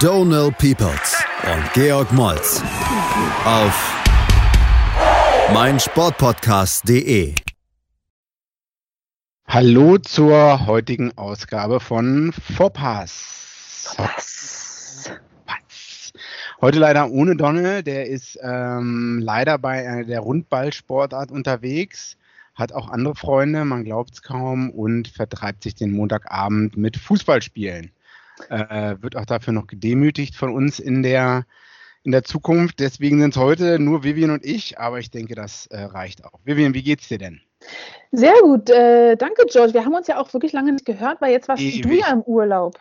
Donal Peoples und Georg Moltz auf meinsportpodcast.de. Hallo zur heutigen Ausgabe von Vorpass. Was? Was? Heute leider ohne Donne, der ist ähm, leider bei äh, der Rundballsportart unterwegs, hat auch andere Freunde, man glaubt es kaum, und vertreibt sich den Montagabend mit Fußballspielen. Äh, wird auch dafür noch gedemütigt von uns in der in der Zukunft. Deswegen sind es heute nur Vivian und ich, aber ich denke, das äh, reicht auch. Vivian, wie geht's dir denn? Sehr gut, äh, danke George. Wir haben uns ja auch wirklich lange nicht gehört, weil jetzt warst Ewig. du ja im Urlaub.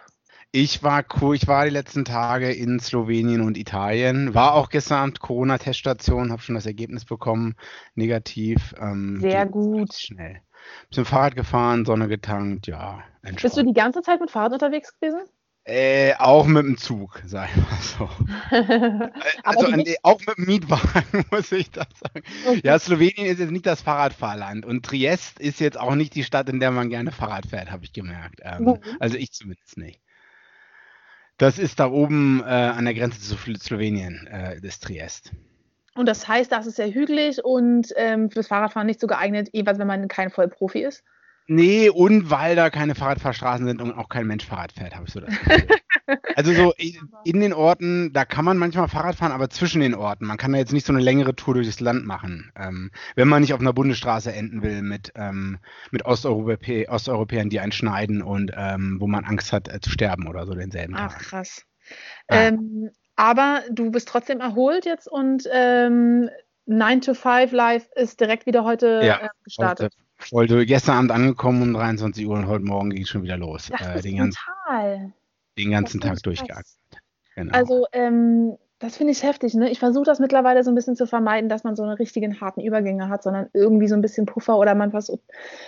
Ich war cool, ich war die letzten Tage in Slowenien und Italien, war auch gestern Abend Corona-Teststation, habe schon das Ergebnis bekommen, negativ. Ähm, Sehr gut. Schnell. Bisschen Fahrrad gefahren, Sonne getankt, ja. Bist du die ganze Zeit mit Fahrrad unterwegs gewesen? Äh, auch mit dem Zug, sag ich mal so. Also nicht- auch mit dem Mietwagen, muss ich das sagen. Okay. Ja, Slowenien ist jetzt nicht das Fahrradfahrland und Triest ist jetzt auch nicht die Stadt, in der man gerne Fahrrad fährt, habe ich gemerkt. Ähm, also ich zumindest nicht. Das ist da oben äh, an der Grenze zu Slowenien, äh, das Triest. Und das heißt, das ist sehr hügelig und ähm, fürs Fahrradfahren nicht so geeignet, jeweils wenn man kein Vollprofi ist. Nee, und weil da keine Fahrradfahrstraßen sind und auch kein Mensch Fahrrad fährt, habe ich so das Gefühl. Also so in, den Orten, da kann man manchmal Fahrrad fahren, aber zwischen den Orten. Man kann da jetzt nicht so eine längere Tour durchs Land machen, ähm, wenn man nicht auf einer Bundesstraße enden will mit, ähm, mit Osteuropä Osteuropäern, die einen schneiden und ähm, wo man Angst hat äh, zu sterben oder so denselben Ach, Tag. krass. Ah. Ähm, aber du bist trotzdem erholt jetzt und ähm, 9 to 5 Live ist direkt wieder heute Ja, äh, gestartet. Ich wollte gestern Abend angekommen um 23 Uhr und heute Morgen ging es schon wieder los. Das Äh, ist den, ganzen, den ganzen Tag krass. Genau. Also, ähm, das finde ich heftig. Ne? Ich versuche das mittlerweile so ein bisschen zu vermeiden, dass man so eine richtigen harten Übergänge hat, sondern irgendwie so ein bisschen Puffer oder man versucht,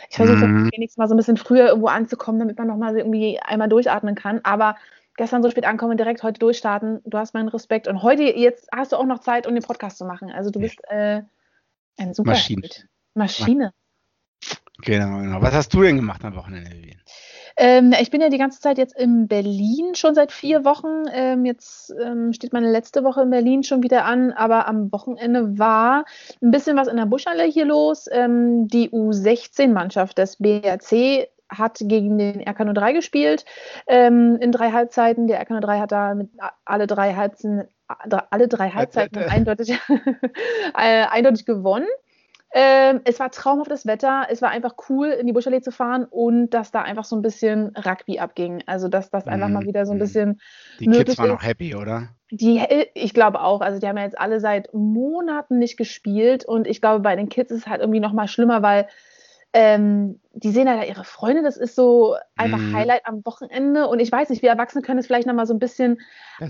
ich versuche Mhm. wenigstens mal so ein bisschen früher irgendwo anzukommen, damit man nochmal irgendwie einmal durchatmen kann. Aber gestern so spät ankommen direkt heute durchstarten, du hast meinen Respekt. Und heute, jetzt hast du auch noch Zeit, um den Podcast zu machen. Also du bist äh, ein super Maschine. Maschine. Genau, genau. Was hast du denn gemacht am Wochenende, Vivian? Ähm, ich bin ja die ganze Zeit jetzt in Berlin, schon seit vier Wochen. Ähm, jetzt ähm, steht meine letzte Woche in Berlin schon wieder an, aber am Wochenende war ein bisschen was in der Buschhalle hier los. Ähm, die U16-Mannschaft des BRC hat gegen den RK03 gespielt ähm, in drei Halbzeiten. Der RK03 hat da mit alle drei Halbzeiten, alle drei Halbzeiten Halbzeit. eindeutig, äh, eindeutig gewonnen. Ähm, es war traumhaftes Wetter, es war einfach cool, in die Buschallee zu fahren und dass da einfach so ein bisschen Rugby abging. Also, dass das einfach Mhm, mal wieder so ein mhm. bisschen Die Kids waren ist. auch happy, oder? Die, ich glaube auch, also die haben ja jetzt alle seit Monaten nicht gespielt und ich glaube, bei den Kids ist es halt irgendwie noch mal schlimmer, weil ähm, die sehen halt ihre Freunde, das ist so einfach Mhm. Highlight am Wochenende und ich weiß nicht, wir Erwachsene können es vielleicht noch mal so ein bisschen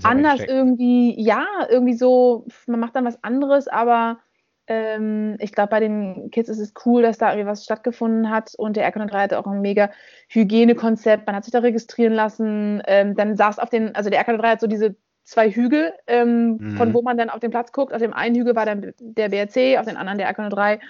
anders irgendwie, ja, irgendwie so, man macht dann was anderes, aber ähm, ich glaube, bei den Kids ist es cool, dass da irgendwie was stattgefunden hat und der RK3 hatte auch ein mega Hygienekonzept, man hat sich da registrieren lassen, ähm, dann saß auf den, also der RK3 hat so diese zwei Hügel, ähm, Mhm. von wo man dann auf den Platz guckt. Auf dem einen Hügel war dann der BRC, auf den anderen der RK3.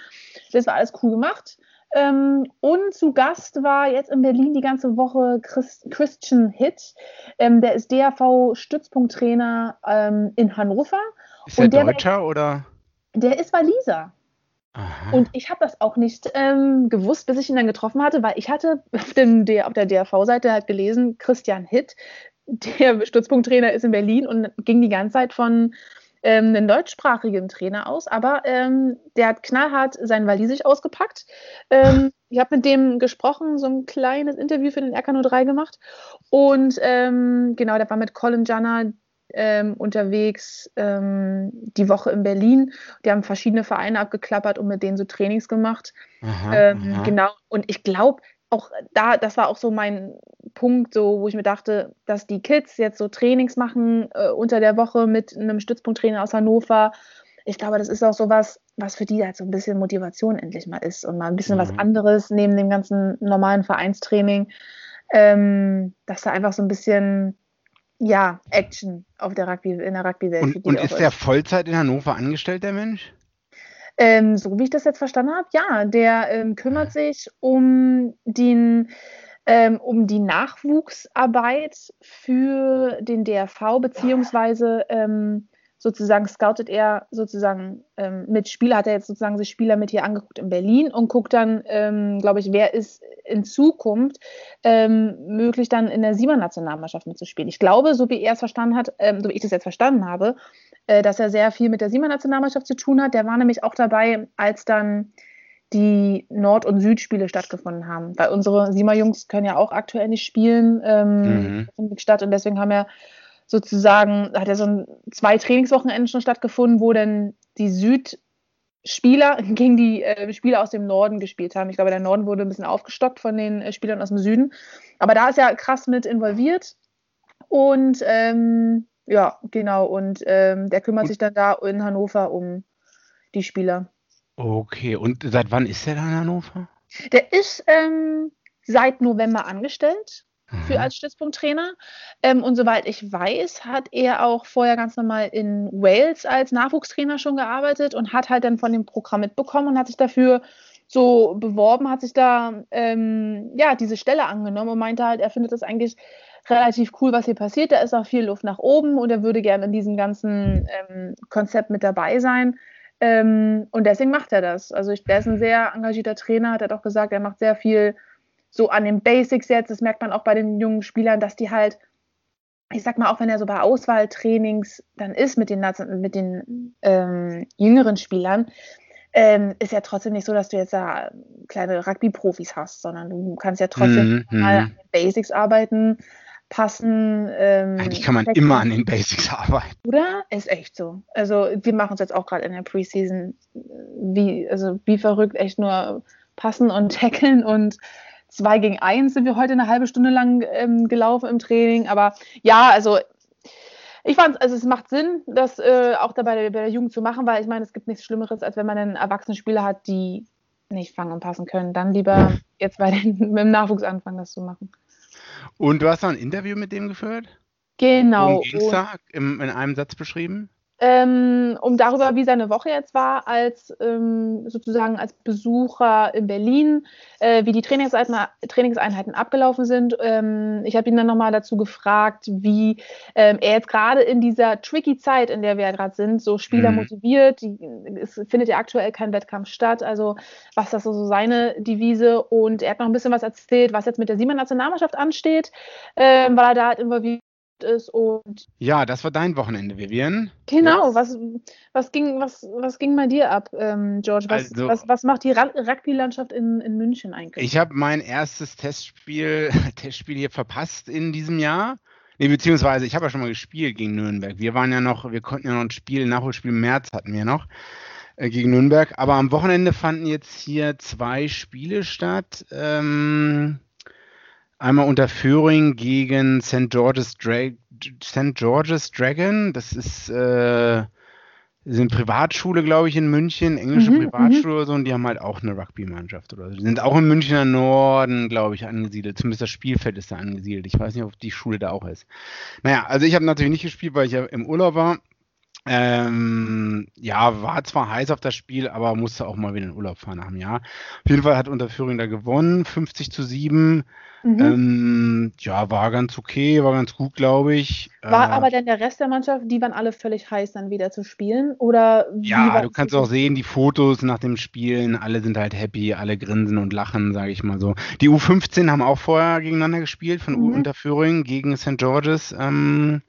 Das war alles cool gemacht. Ähm, und zu Gast war jetzt in Berlin die ganze Woche Chris, Christian Hitt. Ähm, der ist DAV-Stützpunkttrainer ähm, in Hannover. Ist der- Deutscher oder? Der ist Waliser. Aha. Und ich habe das auch nicht ähm, gewusst, bis ich ihn dann getroffen hatte, weil ich hatte auf, dem, der, auf der DRV-Seite halt gelesen, Christian Hitt, der Stützpunkttrainer ist in Berlin und ging die ganze Zeit von ähm, einem deutschsprachigen Trainer aus, aber ähm, der hat knallhart sein Walisisch ausgepackt. Ähm, ich habe mit dem gesprochen, so ein kleines Interview für den RK03 gemacht und ähm, genau, der war mit Colin Janner ähm, unterwegs ähm, die Woche in Berlin. Die haben verschiedene Vereine abgeklappert und mit denen so Trainings gemacht. Aha, Ähm, aha. genau. Und ich glaube, auch da, das war auch so mein Punkt, so, wo ich mir dachte, dass die Kids jetzt so Trainings machen äh, unter der Woche mit einem Stützpunkttrainer aus Hannover, ich glaube, das ist auch sowas, was für die halt so ein bisschen Motivation endlich mal ist und mal ein bisschen mhm. was anderes neben dem ganzen normalen Vereinstraining, ähm, dass da einfach so ein bisschen ja, Action auf der Rugby, in der Rugby-Welt. Und, und ist der Vollzeit in Hannover angestellt, der Mensch? Ähm, so wie ich das jetzt verstanden habe, ja, der ähm, kümmert sich um den ähm, um die Nachwuchsarbeit für den DRV, beziehungsweise ähm, sozusagen scoutet er sozusagen ähm, mit Spieler, hat er jetzt sozusagen sich Spieler mit hier angeguckt in Berlin und guckt dann, ähm, glaube ich, wer ist in Zukunft ähm, möglich dann in der Sieber-Nationalmannschaft mitzuspielen. Ich glaube, so wie er es verstanden hat, ähm, so wie ich das jetzt verstanden habe, äh, dass er sehr viel mit der Sieber-Nationalmannschaft zu tun hat. Der war nämlich auch dabei, als dann die Nord- und Südspiele stattgefunden haben. Weil unsere Siemer-Jungs können ja auch aktuell nicht spielen ähm, mhm. statt und deswegen haben wir sozusagen, hat ja so ein, zwei Trainingswochenenden schon stattgefunden, wo dann die Südspieler gegen die äh, Spieler aus dem Norden gespielt haben. Ich glaube, der Norden wurde ein bisschen aufgestockt von den äh, Spielern aus dem Süden. Aber da ist ja krass mit involviert. Und ähm, ja, genau. Und ähm, der kümmert sich dann da in Hannover um die Spieler. Okay, und seit wann ist der da in Hannover? Der ist ähm, seit November angestellt für mhm. als Stützpunkttrainer. Ähm, und soweit ich weiß, hat er auch vorher ganz normal in Wales als Nachwuchstrainer schon gearbeitet und hat halt dann von dem Programm mitbekommen und hat sich dafür so beworben, hat sich da ähm, ja diese Stelle angenommen und meinte halt, er findet das eigentlich relativ cool, was hier passiert. Da ist auch viel Luft nach oben und er würde gerne in diesem ganzen ähm, Konzept mit dabei sein. Ähm, und deswegen macht er das. Also ich, der ist ein sehr engagierter Trainer, hat er doch gesagt, er macht sehr viel so an den Basics jetzt, das merkt man auch bei den jungen Spielern, dass die halt, ich sag mal, auch wenn er so bei Auswahltrainings dann ist mit den, mit den ähm, jüngeren Spielern, ähm, ist ja trotzdem nicht so, dass du jetzt da kleine Rugby-Profis hast, sondern du kannst ja trotzdem mm, mal an den Basics arbeiten, passen. Ähm, Eigentlich kann man immer an den Basics arbeiten. Oder? Ist echt so. Also wir machen es jetzt auch gerade in der Preseason wie, also wie verrückt, echt nur passen und tackeln und zwei gegen eins sind wir heute eine halbe Stunde lang ähm, gelaufen im Training. Aber ja, also ich fand also es macht Sinn, das äh, auch dabei bei der Jugend zu machen, weil ich meine, es gibt nichts Schlimmeres, als wenn man einen erwachsenen Spieler hat, die nicht fangen und passen können. Dann lieber jetzt bei den, mit dem Nachwuchs anfangen, das zu machen. Und du hast noch ein Interview mit dem geführt? Genau. Und Dienstag in einem Satz beschrieben? Ähm, um darüber, wie seine Woche jetzt war, als ähm, sozusagen als Besucher in Berlin, äh, wie die Trainingseinheiten, abgelaufen sind. Ähm, ich habe ihn dann nochmal dazu gefragt, wie ähm, er jetzt gerade in dieser tricky Zeit, in der wir ja gerade sind, so Spieler mhm. motiviert. Die, es findet ja aktuell kein Wettkampf statt. Also was das so seine Devise. Und er hat noch ein bisschen was erzählt, was jetzt mit der Siemer-Nationalmannschaft ansteht, ähm, weil er da halt involviert ist und ja, das war dein Wochenende, Vivian. Genau, was, was, ging, was, was ging bei dir ab, ähm, George? Was, also, was, was macht die Rugby-Landschaft in, in München eigentlich? Ich habe mein erstes Testspiel, Testspiel hier verpasst in diesem Jahr. Nee, beziehungsweise ich habe ja schon mal gespielt gegen Nürnberg. Wir waren ja noch, wir konnten ja noch ein Spiel, ein Nachholspiel im März hatten wir noch äh, gegen Nürnberg. Aber am Wochenende fanden jetzt hier zwei Spiele statt. Ähm, Einmal unter Führing gegen St. George's, Dra St. George's Dragon. Das ist, äh, eine Privatschule, glaube ich, in München, englische mhm, Privatschule mhm. oder so, und die haben halt auch eine Rugby-Mannschaft oder so. Die sind auch im Münchner Norden, glaube ich, angesiedelt. Zumindest das Spielfeld ist da angesiedelt. Ich weiß nicht, ob die Schule da auch ist. Naja, also ich habe natürlich nicht gespielt, weil ich ja im Urlaub war. Ähm, ja, war zwar heiß auf das Spiel, aber musste auch mal wieder in den Urlaub fahren nach einem Jahr. Auf jeden Fall hat Unterführung da gewonnen, 50 zu 7. Mhm. Ähm, ja, war ganz okay, war ganz gut, glaube ich. War äh, aber denn der Rest der Mannschaft, die waren alle völlig heiß, dann wieder zu spielen? Oder ja, du kannst auch sehen, die Fotos nach dem Spielen, alle sind halt happy, alle grinsen und lachen, sage ich mal so. Die U15 haben auch vorher gegeneinander gespielt, von mhm. U Unterführung gegen St. George's. Ähm,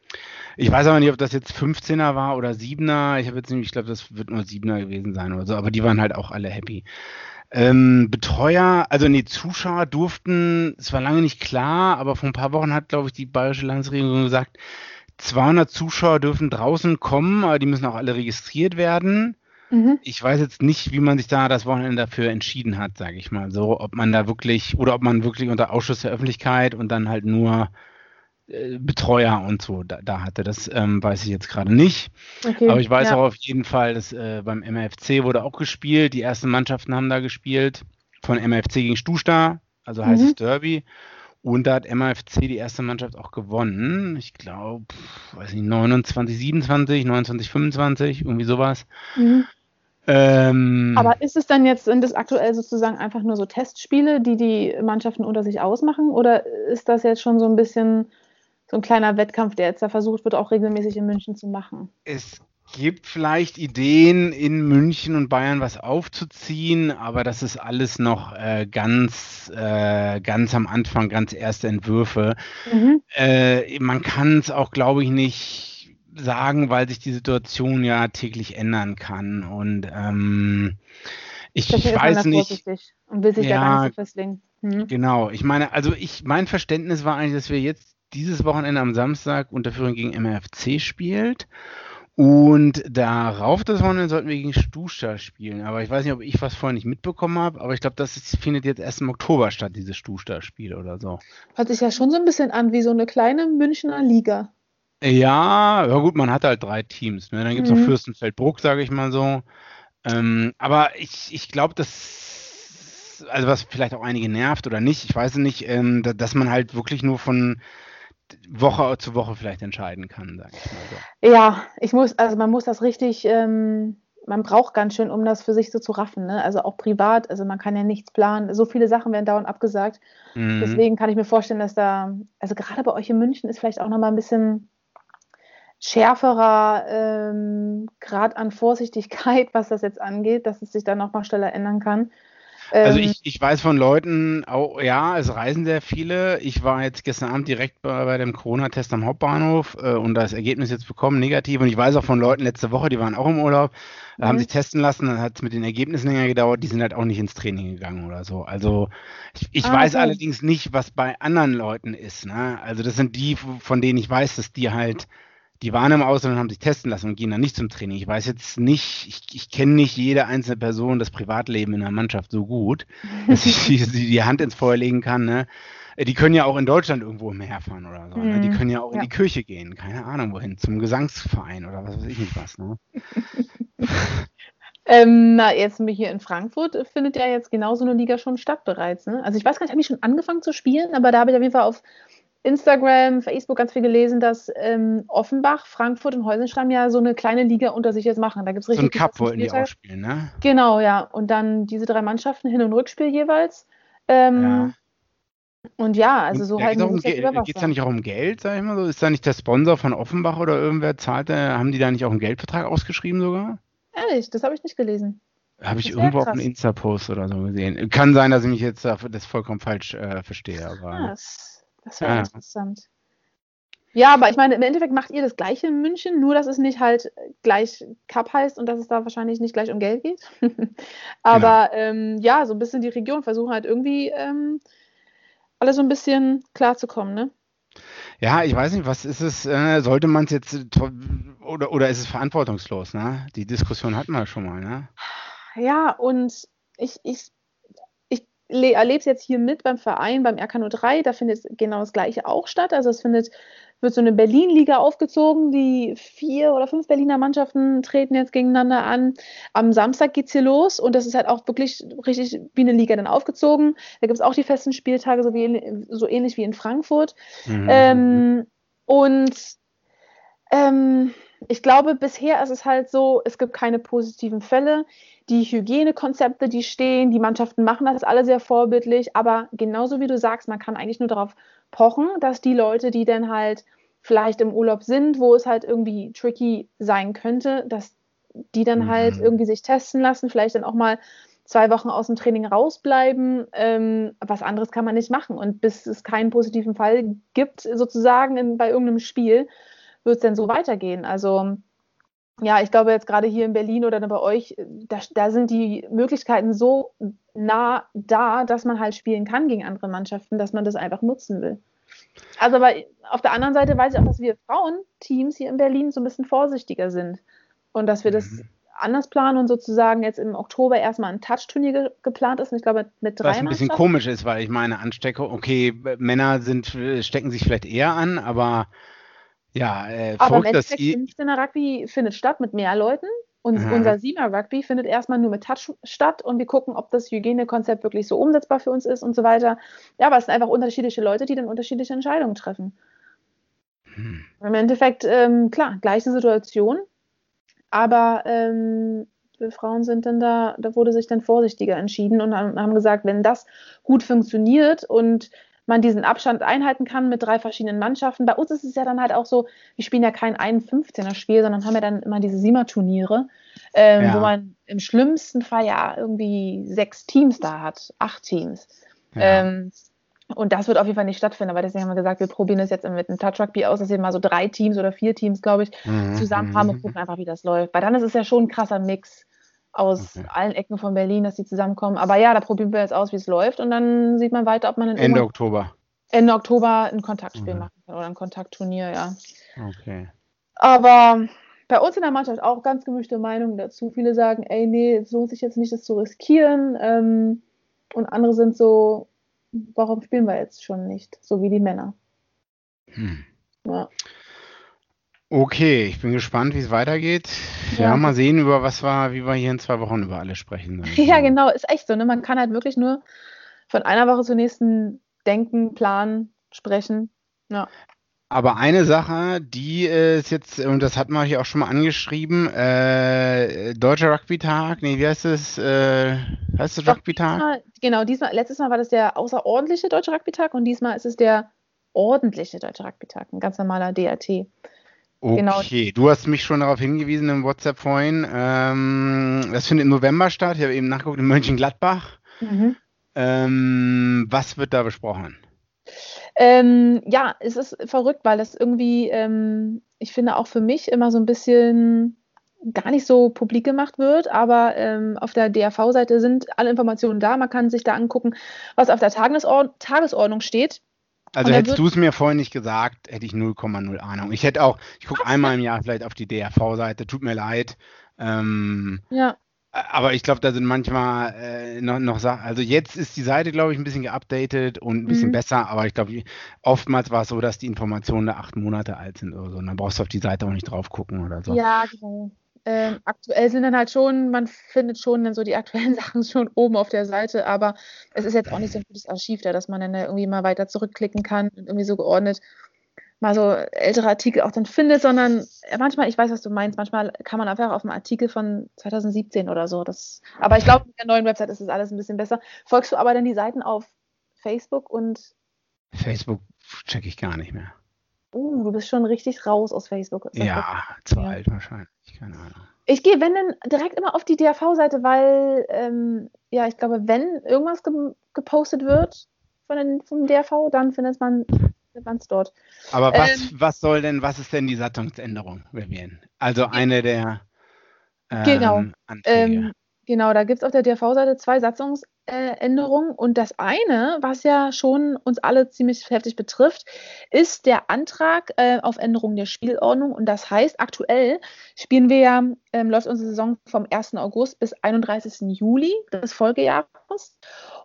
ich weiß aber nicht, ob das jetzt 15er war oder 7er. Ich habe jetzt nicht, ich glaube, das wird nur 7er gewesen sein oder so, aber die waren halt auch alle happy. Ähm, Betreuer, also nee, Zuschauer durften, es war lange nicht klar, aber vor ein paar Wochen hat, glaube ich, die bayerische Landesregierung gesagt, 200 Zuschauer dürfen draußen kommen, aber die müssen auch alle registriert werden. Mhm. Ich weiß jetzt nicht, wie man sich da das Wochenende dafür entschieden hat, sage ich mal so, ob man da wirklich oder ob man wirklich unter Ausschuss der Öffentlichkeit und dann halt nur äh, Betreuer und so da, da hatte. Das ähm, weiß ich jetzt gerade nicht. Okay, Aber ich weiß ja. auch auf jeden Fall, dass äh, beim MFC wurde auch gespielt. Die ersten Mannschaften haben da gespielt. Von MFC gegen Stusta, also heißt mhm. es Derby. Und da hat MFC die erste Mannschaft auch gewonnen. Ich glaube, weiß nicht, 29, 27, 29, 25, irgendwie sowas. Mhm. Ähm, Aber ist es dann jetzt, sind das aktuell sozusagen einfach nur so Testspiele, die die Mannschaften unter sich ausmachen? Oder ist das jetzt schon so ein bisschen so ein kleiner Wettkampf, der jetzt da versucht wird, auch regelmäßig in München zu machen? Es gibt vielleicht Ideen, in München und Bayern was aufzuziehen, aber das ist alles noch äh, ganz, äh, ganz am Anfang, ganz erste Entwürfe. Mhm. Äh, man kann es auch, glaube ich, nicht sagen, weil sich die Situation ja täglich ändern kann. Und ähm, ich, ich weiß nicht. Und will sich ja, da gar nicht so festlegen. Mhm. Genau, ich meine, also ich, mein Verständnis war eigentlich, dass wir jetzt dieses Wochenende am Samstag Unterführung gegen MFC spielt. Und darauf das Wochenende sollten wir gegen Stusta spielen. Aber ich weiß nicht, ob ich was vorher nicht mitbekommen habe, aber ich glaube, das ist, findet jetzt erst im Oktober statt, dieses Stusta-Spiel oder so. Hört sich ja schon so ein bisschen an wie so eine kleine Münchner Liga. Ja, ja gut, man hat halt drei Teams. Ne? Dann gibt es mhm. noch Fürstenfeldbruck, sage ich mal so. Ähm, aber ich, ich glaube, dass, also was vielleicht auch einige nervt oder nicht, ich weiß nicht, ähm, dass man halt wirklich nur von Woche zu Woche vielleicht entscheiden kann, sage ich mal so. Ja, ich muss, also man muss das richtig, ähm, man braucht ganz schön, um das für sich so zu raffen. Ne? Also auch privat, also man kann ja nichts planen. So viele Sachen werden dauernd abgesagt. Mhm. Deswegen kann ich mir vorstellen, dass da, also gerade bei euch in München ist vielleicht auch nochmal ein bisschen schärferer ähm, Grad an Vorsichtigkeit, was das jetzt angeht, dass es sich dann nochmal schneller ändern kann. Also ähm, ich, ich weiß von Leuten, auch, ja, es reisen sehr viele. Ich war jetzt gestern Abend direkt bei, bei dem Corona-Test am Hauptbahnhof äh, und das Ergebnis jetzt bekommen, negativ. Und ich weiß auch von Leuten letzte Woche, die waren auch im Urlaub, mhm. haben sich testen lassen, dann hat es mit den Ergebnissen länger gedauert, die sind halt auch nicht ins Training gegangen oder so. Also ich, ich ah, weiß okay. allerdings nicht, was bei anderen Leuten ist. Ne? Also das sind die, von denen ich weiß, dass die halt die waren im Ausland und haben sich testen lassen und gehen dann nicht zum Training. Ich weiß jetzt nicht, ich, ich kenne nicht jede einzelne Person das Privatleben in der Mannschaft so gut, dass ich die, die Hand ins Feuer legen kann. Ne? Äh, die können ja auch in Deutschland irgendwo umherfahren oder so. Ne? Die mhm. können ja auch ja. in die Kirche gehen, keine Ahnung wohin, zum Gesangsverein oder was weiß ich nicht was. Ne? Ähm, na, jetzt hier in Frankfurt findet ja jetzt genauso eine Liga schon statt bereits. Ne? Also ich weiß gar nicht, habe ich schon angefangen zu spielen, aber da habe ich auf jeden Fall auf Instagram, Facebook ganz viel gelesen, dass ähm, Offenbach, Frankfurt und Heusenstamm ja so eine kleine Liga unter sich jetzt machen. Da gibt es richtig. So ein Cup wollten die auch spielen, ne? Genau, ja. Und dann diese drei Mannschaften Hin- und Rückspiel jeweils. Ähm, ja. Und ja, also so halt. Geht es da nicht auch um Geld, sag ich mal so? Ist da nicht der Sponsor von Offenbach oder irgendwer zahlt? Da, haben die da nicht auch einen Geldvertrag ausgeschrieben sogar? Ehrlich, das habe ich nicht gelesen. Habe ich irgendwo krass. auf einem Insta-Post oder so gesehen. Kann sein, dass ich mich jetzt das vollkommen falsch äh, verstehe. Aber... Krass. Das wäre ah. interessant. Ja, aber ich meine, im Endeffekt macht ihr das Gleiche in München, nur dass es nicht halt gleich Cup heißt und dass es da wahrscheinlich nicht gleich um Geld geht. aber genau. ähm, ja, so ein bisschen die Region versuchen halt irgendwie ähm, alle so ein bisschen klarzukommen, ne? Ja, ich weiß nicht, was ist es, äh, sollte man es jetzt, oder, oder ist es verantwortungslos, ne? Die Diskussion hatten wir schon mal, ne? Ja, und ich, ich erlebe es jetzt hier mit beim Verein, beim RK03, da findet genau das Gleiche auch statt. Also es findet, wird so eine Berlin-Liga aufgezogen. Die vier oder fünf Berliner Mannschaften treten jetzt gegeneinander an. Am Samstag geht es hier los und das ist halt auch wirklich richtig wie eine Liga dann aufgezogen. Da gibt es auch die festen Spieltage, so, wie, so ähnlich wie in Frankfurt. Mhm. Ähm, und ähm, ich glaube, bisher ist es halt so, es gibt keine positiven Fälle die Hygienekonzepte, die stehen, die Mannschaften machen das alle sehr vorbildlich, aber genauso wie du sagst, man kann eigentlich nur darauf pochen, dass die Leute, die dann halt vielleicht im Urlaub sind, wo es halt irgendwie tricky sein könnte, dass die dann halt mhm. halt irgendwie sich testen lassen, vielleicht dann auch mal zwei Wochen aus dem Training rausbleiben. Ähm, was anderes kann man nicht machen. Und bis es keinen positiven Fall gibt, sozusagen in, bei irgendeinem Spiel, wird es dann so weitergehen. Also ja, ich glaube jetzt gerade hier in Berlin oder bei euch, da, da, sind die Möglichkeiten so nah da, dass man halt spielen kann gegen andere Mannschaften, dass man das einfach nutzen will. Also aber auf der anderen Seite weiß ich auch, dass wir Frauenteams hier in Berlin so ein bisschen vorsichtiger sind und dass wir das mhm. anders planen und sozusagen jetzt im Oktober erstmal ein Touch-Turnier ge geplant ist. Und ich glaube, mit drei Was ein bisschen komisch ist, weil ich meine, Ansteckung, okay, Männer sind, stecken sich vielleicht eher an, aber ja, äh, aber im ihr. 15er Rugby findet statt mit mehr Leuten. Und mhm. unser Siemer Rugby findet erstmal nur mit Touch statt und wir gucken, ob das Hygienekonzept wirklich so umsetzbar für uns ist und so weiter. Ja, aber es sind einfach unterschiedliche Leute, die dann unterschiedliche Entscheidungen treffen. Hm. Im Endeffekt, ähm, klar, gleiche Situation, aber ähm, wir Frauen sind dann da, da wurde sich dann vorsichtiger entschieden und haben gesagt, wenn das gut funktioniert und man diesen Abstand einhalten kann mit drei verschiedenen Mannschaften. Bei uns ist es ja dann halt auch so, wir spielen ja kein 1-15er-Spiel, sondern haben ja dann immer diese Siemer-Turniere, ähm, ja. wo man im schlimmsten Fall ja irgendwie sechs Teams da hat, acht Teams. Ja. Ähm, und das wird auf jeden Fall nicht stattfinden, aber deswegen haben wir gesagt, wir probieren das jetzt mit einem Touch Rugby aus, dass wir mal so drei Teams oder vier Teams, glaube ich, mhm. zusammen haben und mhm. gucken einfach, wie das läuft. Weil dann ist es ja schon ein krasser Mix aus okay. allen Ecken von Berlin, dass die zusammenkommen. Aber ja, da probieren wir jetzt aus, wie es läuft und dann sieht man weiter, ob man Ende Oktober. Ende Oktober ein Kontaktspiel mhm. machen kann oder ein Kontaktturnier, ja. Okay. Aber bei uns in der Mannschaft auch ganz gemischte Meinungen dazu. Viele sagen, ey, nee, es lohnt sich jetzt nicht, das zu riskieren. Ähm, und andere sind so, warum spielen wir jetzt schon nicht? So wie die Männer. Hm. Ja. Okay, ich bin gespannt, wie es weitergeht. Ja. ja, mal sehen, über was wir, wie wir hier in zwei Wochen über alles sprechen. Ja, genau, ist echt so. Ne? Man kann halt wirklich nur von einer Woche zur nächsten denken, planen, sprechen. Ja. Aber eine Sache, die ist jetzt, und das hat man hier auch schon mal angeschrieben, äh, Deutscher Rugby-Tag, nee, wie heißt es? Äh, heißt es Rugby-Tag? Genau, diesmal, letztes Mal war das der außerordentliche Deutsche Rugby-Tag und diesmal ist es der ordentliche Deutsche Rugby-Tag, ein ganz normaler DRT. Genau. Okay, genau. du hast mich schon darauf hingewiesen im WhatsApp vorhin. Ähm, das findet im November statt. Ich habe eben nachgeguckt in Mönchengladbach. Mhm. Ähm, was wird da besprochen? Ähm, ja, es ist verrückt, weil das irgendwie, ähm, ich finde auch für mich immer so ein bisschen gar nicht so publik gemacht wird, aber ähm, auf der DAV-Seite sind alle Informationen da. Man kann sich da angucken, was auf der Tagesord Tagesordnung steht. Also hättest du es mir vorhin nicht gesagt, hätte ich 0,0 Ahnung. Ich hätte auch, ich gucke einmal im Jahr vielleicht auf die DRV-Seite, tut mir leid. Ähm, ja. Aber ich glaube, da sind manchmal äh, noch, noch Sachen. Also jetzt ist die Seite, glaube ich, ein bisschen geupdatet und ein bisschen mhm. besser, aber ich glaube, oftmals war es so, dass die Informationen da acht Monate alt sind oder so. Und dann brauchst du auf die Seite auch nicht drauf gucken oder so. Ja, genau ähm, aktuell sind dann halt schon, man findet schon dann so die aktuellen Sachen schon oben auf der Seite, aber es ist jetzt auch nicht so ein gutes Archiv da, dass man dann da irgendwie mal weiter zurückklicken kann und irgendwie so geordnet mal so ältere Artikel auch dann findet, sondern manchmal, ich weiß, was du meinst, manchmal kann man einfach auf einem Artikel von 2017 oder so. Das, aber ich glaube, mit der neuen Website ist das alles ein bisschen besser. Folgst du aber dann die Seiten auf Facebook und. Facebook checke ich gar nicht mehr. Uh, du bist schon richtig raus aus Facebook. Ja, zu ja. alt wahrscheinlich, keine Ahnung. Ich gehe, wenn dann direkt immer auf die DAV-Seite, weil, ähm, ja, ich glaube, wenn irgendwas ge gepostet wird von den, vom DAV, dann findet man es dort. Aber was, ähm, was soll denn, was ist denn die Satzungsänderung, Vivian? Also eine der ähm, genau. Anträge. Ähm, genau, da gibt es auf der DAV-Seite zwei Satzungsänderungen äh, Änderung. Und das eine, was ja schon uns alle ziemlich heftig betrifft, ist der Antrag äh, auf Änderung der Spielordnung. Und das heißt, aktuell spielen wir ja, ähm, läuft unsere Saison vom 1. August bis 31. Juli des Folgejahres.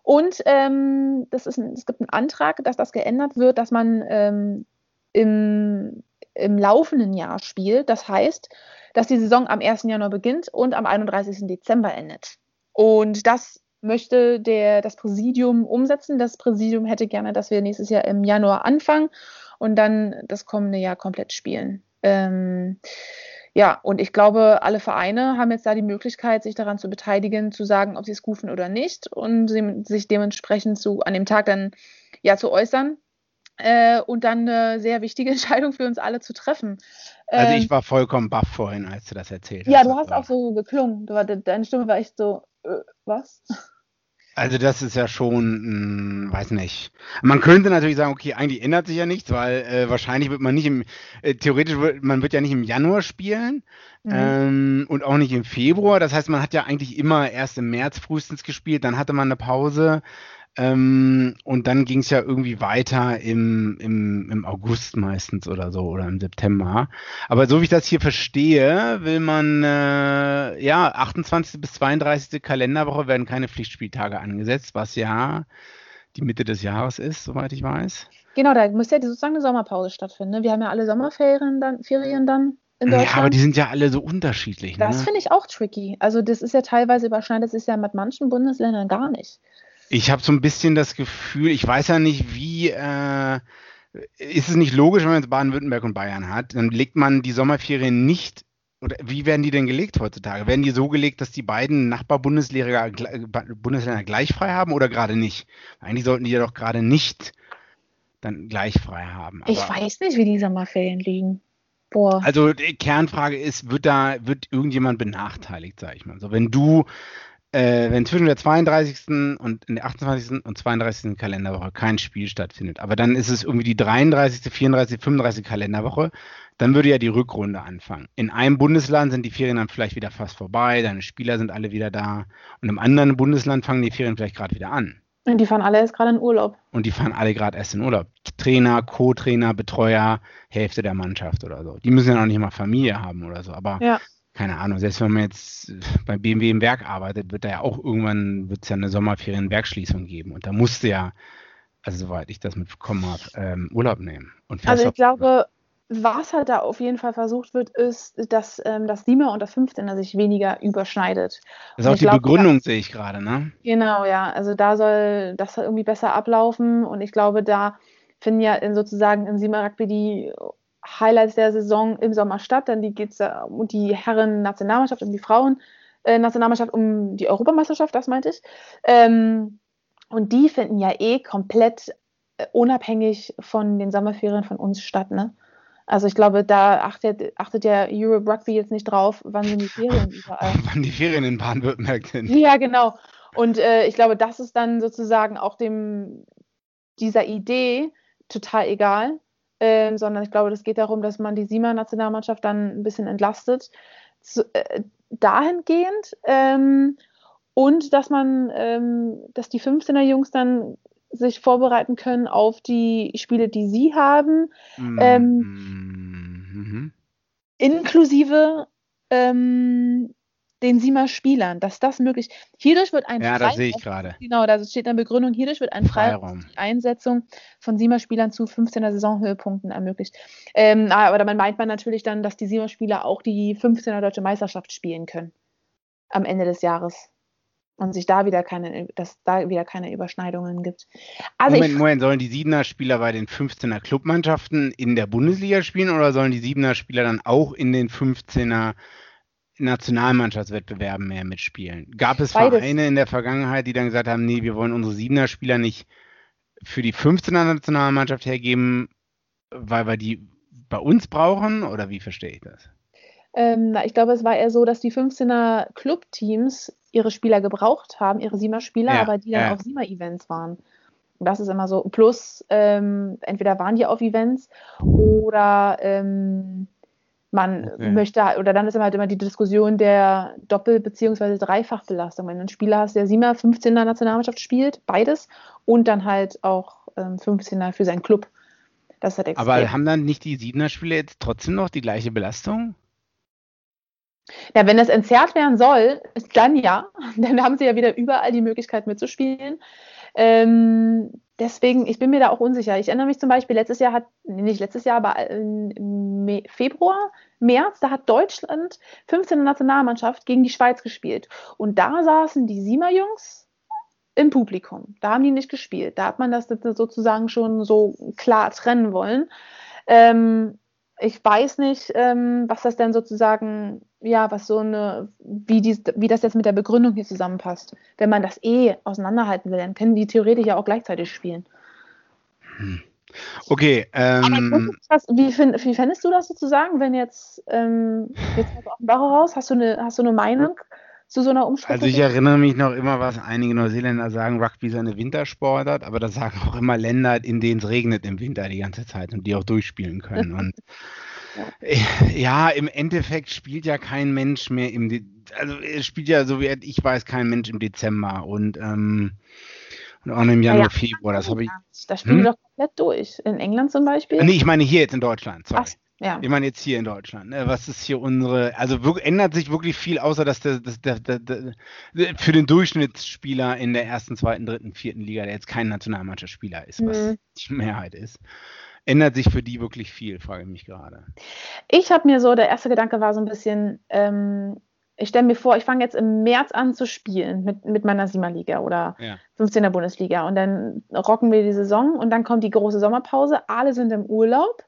Und ähm, das ist ein, es gibt einen Antrag, dass das geändert wird, dass man ähm, im, im laufenden Jahr spielt. Das heißt, dass die Saison am 1. Januar beginnt und am 31. Dezember endet. Und das möchte der, das Präsidium umsetzen. Das Präsidium hätte gerne, dass wir nächstes Jahr im Januar anfangen und dann das kommende Jahr komplett spielen. Ähm, ja, und ich glaube, alle Vereine haben jetzt da die Möglichkeit, sich daran zu beteiligen, zu sagen, ob sie es rufen oder nicht und sich dementsprechend zu, an dem Tag dann ja zu äußern äh, und dann eine sehr wichtige Entscheidung für uns alle zu treffen. Also ich ähm, war vollkommen baff vorhin, als du das erzählt hast. Ja, du hast auch so geklungen. Deine Stimme war echt so, äh, was? Also das ist ja schon, mh, weiß nicht. Man könnte natürlich sagen, okay, eigentlich ändert sich ja nichts, weil äh, wahrscheinlich wird man nicht im, äh, theoretisch wird, man wird ja nicht im Januar spielen mhm. ähm, und auch nicht im Februar. Das heißt, man hat ja eigentlich immer erst im März frühestens gespielt, dann hatte man eine Pause. Ähm, und dann ging es ja irgendwie weiter im, im, im August meistens oder so oder im September. Aber so wie ich das hier verstehe, will man, äh, ja, 28. bis 32. Kalenderwoche werden keine Pflichtspieltage angesetzt, was ja die Mitte des Jahres ist, soweit ich weiß. Genau, da muss ja sozusagen eine Sommerpause stattfinden. Ne? Wir haben ja alle Sommerferien dann, Ferien dann in Deutschland. Ja, aber die sind ja alle so unterschiedlich. Das ne? finde ich auch tricky. Also das ist ja teilweise überschneidend, das ist ja mit manchen Bundesländern gar nicht. Ich habe so ein bisschen das Gefühl, ich weiß ja nicht, wie äh, ist es nicht logisch, wenn man jetzt Baden-Württemberg und Bayern hat, dann legt man die Sommerferien nicht oder wie werden die denn gelegt heutzutage? Werden die so gelegt, dass die beiden Nachbarbundesländer Bundesländer gleich frei haben oder gerade nicht? Eigentlich sollten die ja doch gerade nicht dann gleich frei haben. Aber ich weiß nicht, wie die Sommerferien liegen. Boah. Also die Kernfrage ist, wird da, wird irgendjemand benachteiligt, sag ich mal. So, wenn du, äh, wenn zwischen der 32. und der 28. und 32. Kalenderwoche kein Spiel stattfindet, aber dann ist es irgendwie die 33., 34., 35. Kalenderwoche, dann würde ja die Rückrunde anfangen. In einem Bundesland sind die Ferien dann vielleicht wieder fast vorbei, deine Spieler sind alle wieder da und im anderen Bundesland fangen die Ferien vielleicht gerade wieder an. Und die fahren alle erst gerade in Urlaub. Und die fahren alle gerade erst in Urlaub. Trainer, Co-Trainer, Betreuer, Hälfte der Mannschaft oder so. Die müssen ja noch nicht mal Familie haben oder so. Aber ja. Keine Ahnung, selbst wenn man jetzt bei BMW im Werk arbeitet, wird da ja auch irgendwann wird's ja eine Sommerferien-Werkschließung geben. Und da musste ja, also soweit ich das mitbekommen habe, ähm, Urlaub nehmen. also ich glaube, was halt da auf jeden Fall versucht wird, ist, dass ähm, das 7er und das 15er sich weniger überschneidet. Das ist auch die glaub, Begründung, da, sehe ich gerade, ne? Genau, ja. Also da soll das irgendwie besser ablaufen und ich glaube, da finden ja in sozusagen im 7er Rugby die Highlights der Saison im Sommer statt. Dann geht es um die Herren-Nationalmannschaft, um die Frauen-Nationalmannschaft, um die Europameisterschaft, das meinte ich. Ähm, und die finden ja eh komplett äh, unabhängig von den Sommerferien von uns statt, ne? Also ich glaube, da achtet, achtet ja Europe Rugby jetzt nicht drauf, wann sind die Ferien überall. wann die Ferien in Baden-Württemberg sind. Ja, genau. Und äh, ich glaube, das ist dann sozusagen auch dem dieser Idee total egal, äh, sondern ich glaube, das geht darum, dass man die Siemer-Nationalmannschaft dann ein bisschen entlastet. Zu, äh, dahingehend ähm, und dass man, ähm, dass die 15er Jungs dann sich vorbereiten können auf die Spiele, die sie haben. -hmm. Inklusive ähm, den Siemer Spielern, dass das möglich Hierdurch wird ein Ja, Freiraum, das sehe ich gerade. Genau, da steht eine Begründung. Hierdurch wird ein Freiraum, die Einsetzung von Siemer Spielern zu 15er Saisonhöhepunkten ermöglicht. Ähm, aber damit meint man natürlich dann, dass die Siemer Spieler auch die 15er Deutsche Meisterschaft spielen können. Am Ende des Jahres und sich da wieder keine, dass da wieder keine Überschneidungen gibt. Also Moment, Moment, sollen die Siebener Spieler bei den 15er Clubmannschaften in der Bundesliga spielen oder sollen die Siebener Spieler dann auch in den 15er Nationalmannschaftswettbewerben mehr mitspielen? Gab es Beides. Vereine in der Vergangenheit, die dann gesagt haben, nee, wir wollen unsere Siebener Spieler nicht für die 15er Nationalmannschaft hergeben, weil wir die bei uns brauchen oder wie verstehe ich das? Ähm, ich glaube, es war eher so, dass die 15er Clubteams ihre Spieler gebraucht haben, ihre SIMA-Spieler, ja, aber die dann ja. auf SIMA-Events waren. das ist immer so. Plus, ähm, entweder waren die auf Events oder ähm, man okay. möchte, oder dann ist halt immer die Diskussion der Doppel- bzw. Dreifachbelastung. Wenn du einen Spieler hast, der SIMA 15er Nationalmannschaft spielt, beides, und dann halt auch ähm, 15er für seinen Club. Das hat Aber haben dann nicht die 7er-Spieler jetzt trotzdem noch die gleiche Belastung? Ja, wenn das entzerrt werden soll, dann ja. Dann haben sie ja wieder überall die Möglichkeit mitzuspielen. Ähm, deswegen, ich bin mir da auch unsicher. Ich erinnere mich zum Beispiel, letztes Jahr hat, nicht letztes Jahr, aber im Februar, März, da hat Deutschland 15. Nationalmannschaft gegen die Schweiz gespielt. Und da saßen die Siemer-Jungs im Publikum. Da haben die nicht gespielt. Da hat man das sozusagen schon so klar trennen wollen. Ähm, ich weiß nicht, ähm, was das denn sozusagen ja, was so eine, wie, die, wie das jetzt mit der Begründung hier zusammenpasst. Wenn man das eh auseinanderhalten will, dann können die theoretisch ja auch gleichzeitig spielen. Hm. Okay. Ähm, was, wie, find, wie fändest du das sozusagen, wenn jetzt, ähm, jetzt aus dem Bauch raus, hast du eine, hast du eine Meinung zu so einer Umschrift? Also ich erinnere mich noch immer, was einige Neuseeländer sagen, Rugby ist eine Wintersportart, aber das sagen auch immer Länder, in denen es regnet im Winter die ganze Zeit und die auch durchspielen können. Und ja, im Endeffekt spielt ja kein Mensch mehr im, De also es spielt ja, so wie ich weiß, kein Mensch im Dezember und ähm, Und auch im Januar, Ja, Februar. Das habe ich. Da spielen Hm? doch komplett durch. In England zum Beispiel. Nee, ich meine hier jetzt in Deutschland. Sorry. Ach, ja. Ich meine jetzt hier in Deutschland. ne? Was ist hier unsere, also ändert sich wirklich viel, außer dass der, das, der, der, der, für den Durchschnittsspieler in der ersten, zweiten, dritten, vierten Liga, der jetzt kein Nationalmannschaftsspieler ist, was Mhm. die Mehrheit ist, ändert sich für die wirklich viel, frage ich mich gerade. Ich habe mir so, der erste Gedanke war so ein bisschen, ähm, ich stelle mir vor, ich fange jetzt im März an zu spielen mit, mit meiner Siegerliga oder Ja. 15er Bundesliga und dann rocken wir die Saison und dann kommt die große Sommerpause, alle sind im Urlaub,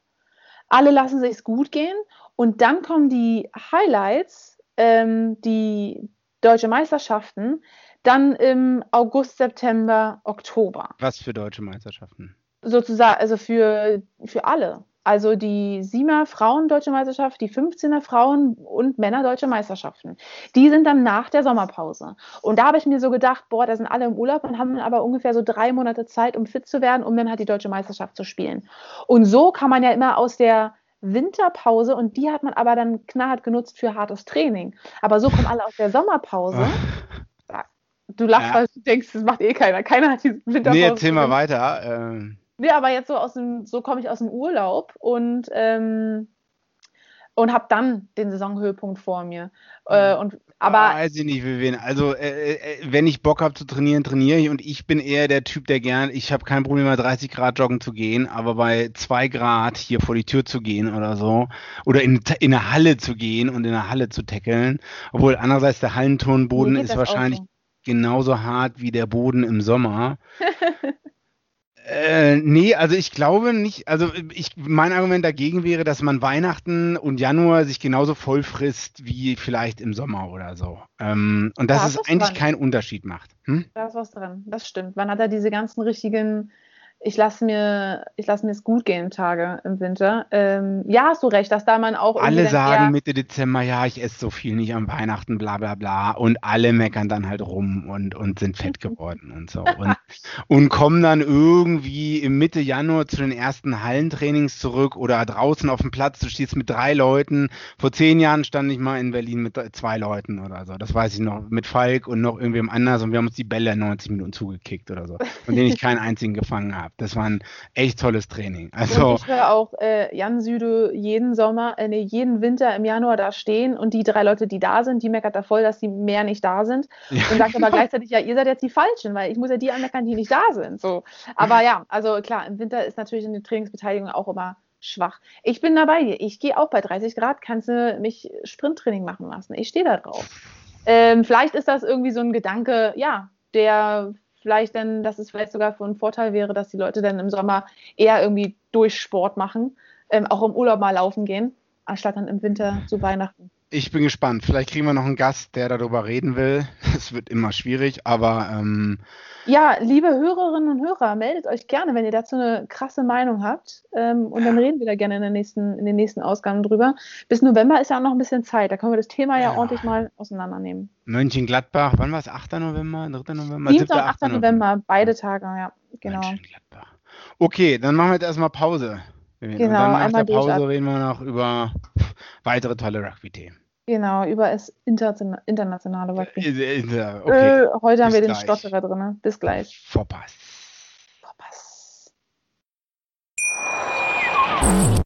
alle lassen sich's gut gehen und dann kommen die Highlights, ähm, die deutsche Meisterschaften, dann im August, September, Oktober Was für deutsche Meisterschaften? sozusagen, also für, für alle. Also die Siemer Frauen Deutsche Meisterschaft, die 15er Frauen und Männer Deutsche Meisterschaften. Die sind dann nach der Sommerpause. Und da habe ich mir so gedacht, boah, da sind alle im Urlaub und haben aber ungefähr so drei Monate Zeit, um fit zu werden, um dann halt die Deutsche Meisterschaft zu spielen. Und so kann man ja immer aus der Winterpause und die hat man aber dann knallhart genutzt für hartes Training. Aber so kommen alle aus der Sommerpause. Du lachst, Ja. weil du denkst, das macht eh keiner. Keiner hat diese Winterpause. Nee, erzähl mal weiter. Ähm, Nee, aber jetzt so aus dem, so komme ich aus dem Urlaub und, ähm, und habe dann den Saisonhöhepunkt vor mir. Äh, und, aber weiß ich nicht, Vivian. Also, äh, äh, wenn ich Bock habe zu trainieren, trainiere ich. Und ich bin eher der Typ, der gern, ich habe kein Problem, bei 30 Grad joggen zu gehen, aber bei 2 Grad hier vor die Tür zu gehen oder so, oder in, in eine Halle zu gehen und in eine Halle zu tackeln. Obwohl andererseits der Hallenturnboden ist wahrscheinlich so. genauso hart wie der Boden im Sommer. Äh, nee, also ich glaube nicht, also ich, mein Argument dagegen wäre, dass man Weihnachten und Januar sich genauso voll frisst wie vielleicht im Sommer oder so. Ähm, und dass Da es eigentlich dran. keinen Unterschied macht. Hm? da ist was dran. Das stimmt. Wann hat er diese ganzen richtigen, ich lasse mir, ich lasse mir es gut gehen Tage im Winter? Ähm, ja, hast du recht, dass da man auch Alle sagen eher- Mitte Dezember, ja, ich esse so viel nicht am Weihnachten, bla bla bla. Und alle meckern dann halt rum und, und sind fett geworden und so. Und, und kommen dann irgendwie im Mitte Januar zu den ersten Hallentrainings zurück oder draußen auf dem Platz. Du stehst mit drei Leuten. Vor zehn Jahren stand ich mal in Berlin mit zwei Leuten oder so. Das weiß ich noch. Mit Falk und noch irgendwem anders. Und wir haben uns die Bälle 90 Minuten zugekickt oder so. Von denen ich keinen einzigen gefangen habe. Das war ein echt tolles Training. Also. Und ich höre auch äh, Jan Süde jeden Sommer, äh, nee, jeden Winter im Januar da stehen und die drei Leute, die da sind, die meckert da voll, dass die mehr nicht da sind Ja, und sagt aber gleichzeitig, ja, ihr seid jetzt die Falschen, weil ich muss ja die anmeckern, die nicht da sind. So. Aber ja, also klar, im Winter ist natürlich eine Trainingsbeteiligung auch immer schwach. Ich bin dabei dir. Ich gehe auch bei 30 Grad, kannst du mich Sprinttraining machen lassen. Ich stehe da drauf. Ähm, vielleicht ist das irgendwie so ein Gedanke, ja, der vielleicht dann, dass es vielleicht sogar von Vorteil wäre, dass die Leute dann im Sommer eher irgendwie durch Sport machen, ähm, auch im Urlaub mal laufen gehen, anstatt dann im Winter zu Weihnachten. Ich bin gespannt. Vielleicht kriegen wir noch einen Gast, der darüber reden will. Es wird immer schwierig, aber ähm, Ja, liebe Hörerinnen und Hörer, meldet euch gerne, wenn ihr dazu eine krasse Meinung habt. Ähm, und dann reden wir da gerne in, der nächsten, in den nächsten Ausgaben drüber. Bis November ist ja auch noch ein bisschen Zeit. Da können wir das Thema ja, Ja. ordentlich mal auseinandernehmen. Mönchengladbach, wann war es? 8. November, 3. November? 7. 7., und 8. November, beide Tage, ja, genau. Mönchengladbach. Okay, dann machen wir jetzt erstmal Pause. Und Genau, dann nach einmal der Pause reden wir noch über weitere tolle Rugby-Themen. Genau, über das interna- internationale Rugby. Äh, äh, Okay, Äh, heute haben wir den gleich. Stotterer drin. Bis gleich. Vorpass.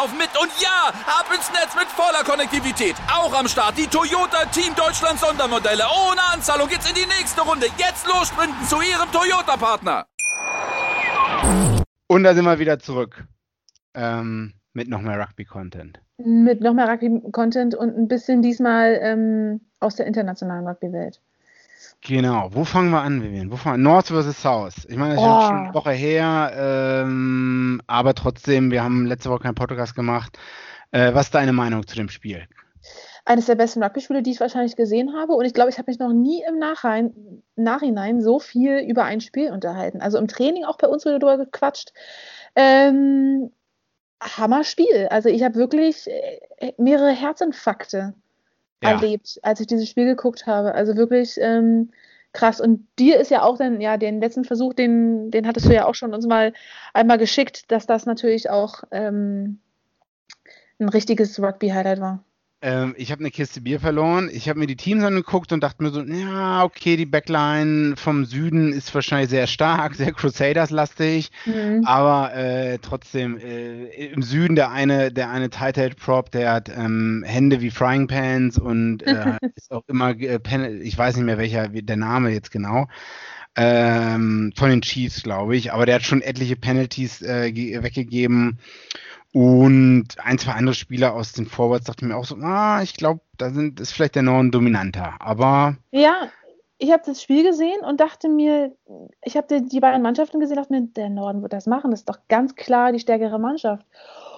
laufen mit. Und ja, ab ins Netz mit voller Konnektivität. Auch am Start die Toyota Team Deutschland Sondermodelle. Ohne Anzahlung geht's in die nächste Runde. Jetzt los sprinten zu Ihrem Toyota-Partner. Und da sind wir wieder zurück. Ähm, mit noch mehr Rugby-Content. Mit noch mehr Rugby-Content und ein bisschen diesmal ähm, aus der internationalen Rugby-Welt. Genau. Wo fangen wir an, Vivian? Wo fangen wir? North versus South. Ich meine, das ist Oh. schon eine Woche her, ähm, aber trotzdem, wir haben letzte Woche keinen Podcast gemacht. Äh, was ist deine Meinung zu dem Spiel? Eines der besten Rugby-Spiele, die ich wahrscheinlich gesehen habe. Und ich glaube, ich habe mich noch nie im Nachhinein, Nachhinein so viel über ein Spiel unterhalten. Also im Training auch bei uns wurde darüber gequatscht. Ähm, Hammer Spiel. Also ich habe wirklich äh, mehrere Herzinfarkte ja. erlebt, als ich dieses Spiel geguckt habe. Also wirklich ähm, krass. Und dir ist ja auch dann, ja, den letzten Versuch, den, den hattest du ja auch schon uns mal einmal geschickt, dass das natürlich auch ähm, ein richtiges Rugby-Highlight war. Ähm, ich habe eine Kiste Bier verloren. Ich habe mir die Teams angeguckt und dachte mir so, ja, okay, die Backline vom Süden ist wahrscheinlich sehr stark, sehr Crusaders-lastig, mhm. aber äh, trotzdem äh, im Süden der eine, der eine Tight Prop, der hat ähm, Hände wie Frying Pans und äh, ist auch immer, äh, ich weiß nicht mehr welcher der Name jetzt genau. Ähm, von den Chiefs, glaube ich, aber der hat schon etliche Penalties äh, weggegeben. Und ein, zwei andere Spieler aus den Forwards dachten mir auch so, ah, ich glaube, da sind, ist vielleicht der Norden dominanter. Aber. Ja, ich habe das Spiel gesehen und dachte mir, ich habe die, beiden Mannschaften gesehen, dachte mir, der Norden wird das machen. Das ist doch ganz klar die stärkere Mannschaft.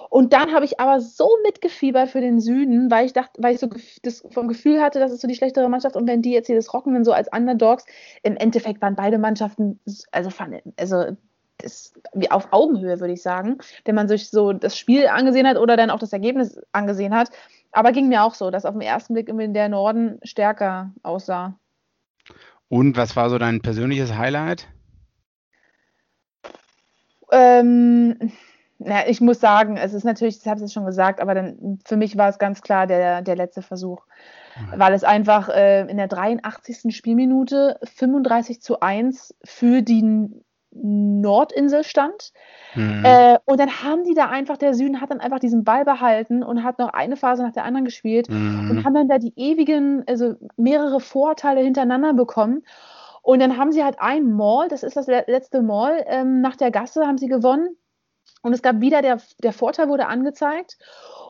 Und dann habe ich aber so mitgefiebert für den Süden, weil ich dachte, weil ich so das vom Gefühl hatte, das ist so die schlechtere Mannschaft. Und wenn die jetzt hier das rocken, dann so als Underdogs, im Endeffekt waren beide Mannschaften, also, also ist wie auf Augenhöhe, würde ich sagen, wenn man sich so das Spiel angesehen hat oder dann auch das Ergebnis angesehen hat. Aber ging mir auch so, dass auf den ersten Blick irgendwie der Norden stärker aussah. Und was war so dein persönliches Highlight? Ähm, na, ich muss sagen, es ist natürlich, ich habe es jetzt schon gesagt, aber dann für mich war es ganz klar der, der letzte Versuch. Mhm. Weil es einfach äh, in der 83. Spielminute 35 zu 1 für die Nordinsel stand. Mhm. Äh, und dann haben die da einfach, der Süden hat dann einfach diesen Ball behalten und hat noch eine Phase nach der anderen gespielt mhm. und haben dann da die ewigen, also mehrere Vorteile hintereinander bekommen. Und dann haben sie halt ein Mall, das ist das letzte Mall, ähm, nach der Gasse haben sie gewonnen. Und es gab wieder, der, der Vorteil wurde angezeigt.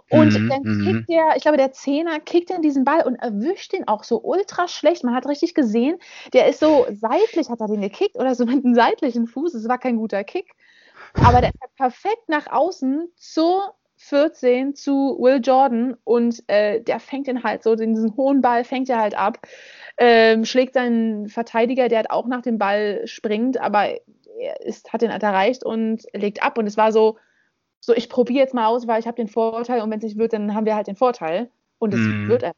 Und mhm, dann mhm. kickt der, ich glaube, der Zehner kickt dann diesen Ball und erwischt den auch so ultra schlecht. Man hat richtig gesehen, der ist so seitlich, hat er den gekickt oder so mit einem seitlichen Fuß. Es war kein guter Kick. Aber der ist perfekt nach außen zur 14 zu Will Jordan und äh, der fängt den halt so, diesen hohen Ball fängt er halt ab, ähm, schlägt seinen Verteidiger, der halt auch nach dem Ball springt, aber er ist, hat den halt erreicht und legt ab. Und es war so, so ich probiere jetzt mal aus, weil ich habe den Vorteil und wenn es nicht wird, dann haben wir halt den Vorteil. Und es mm. wird einfach.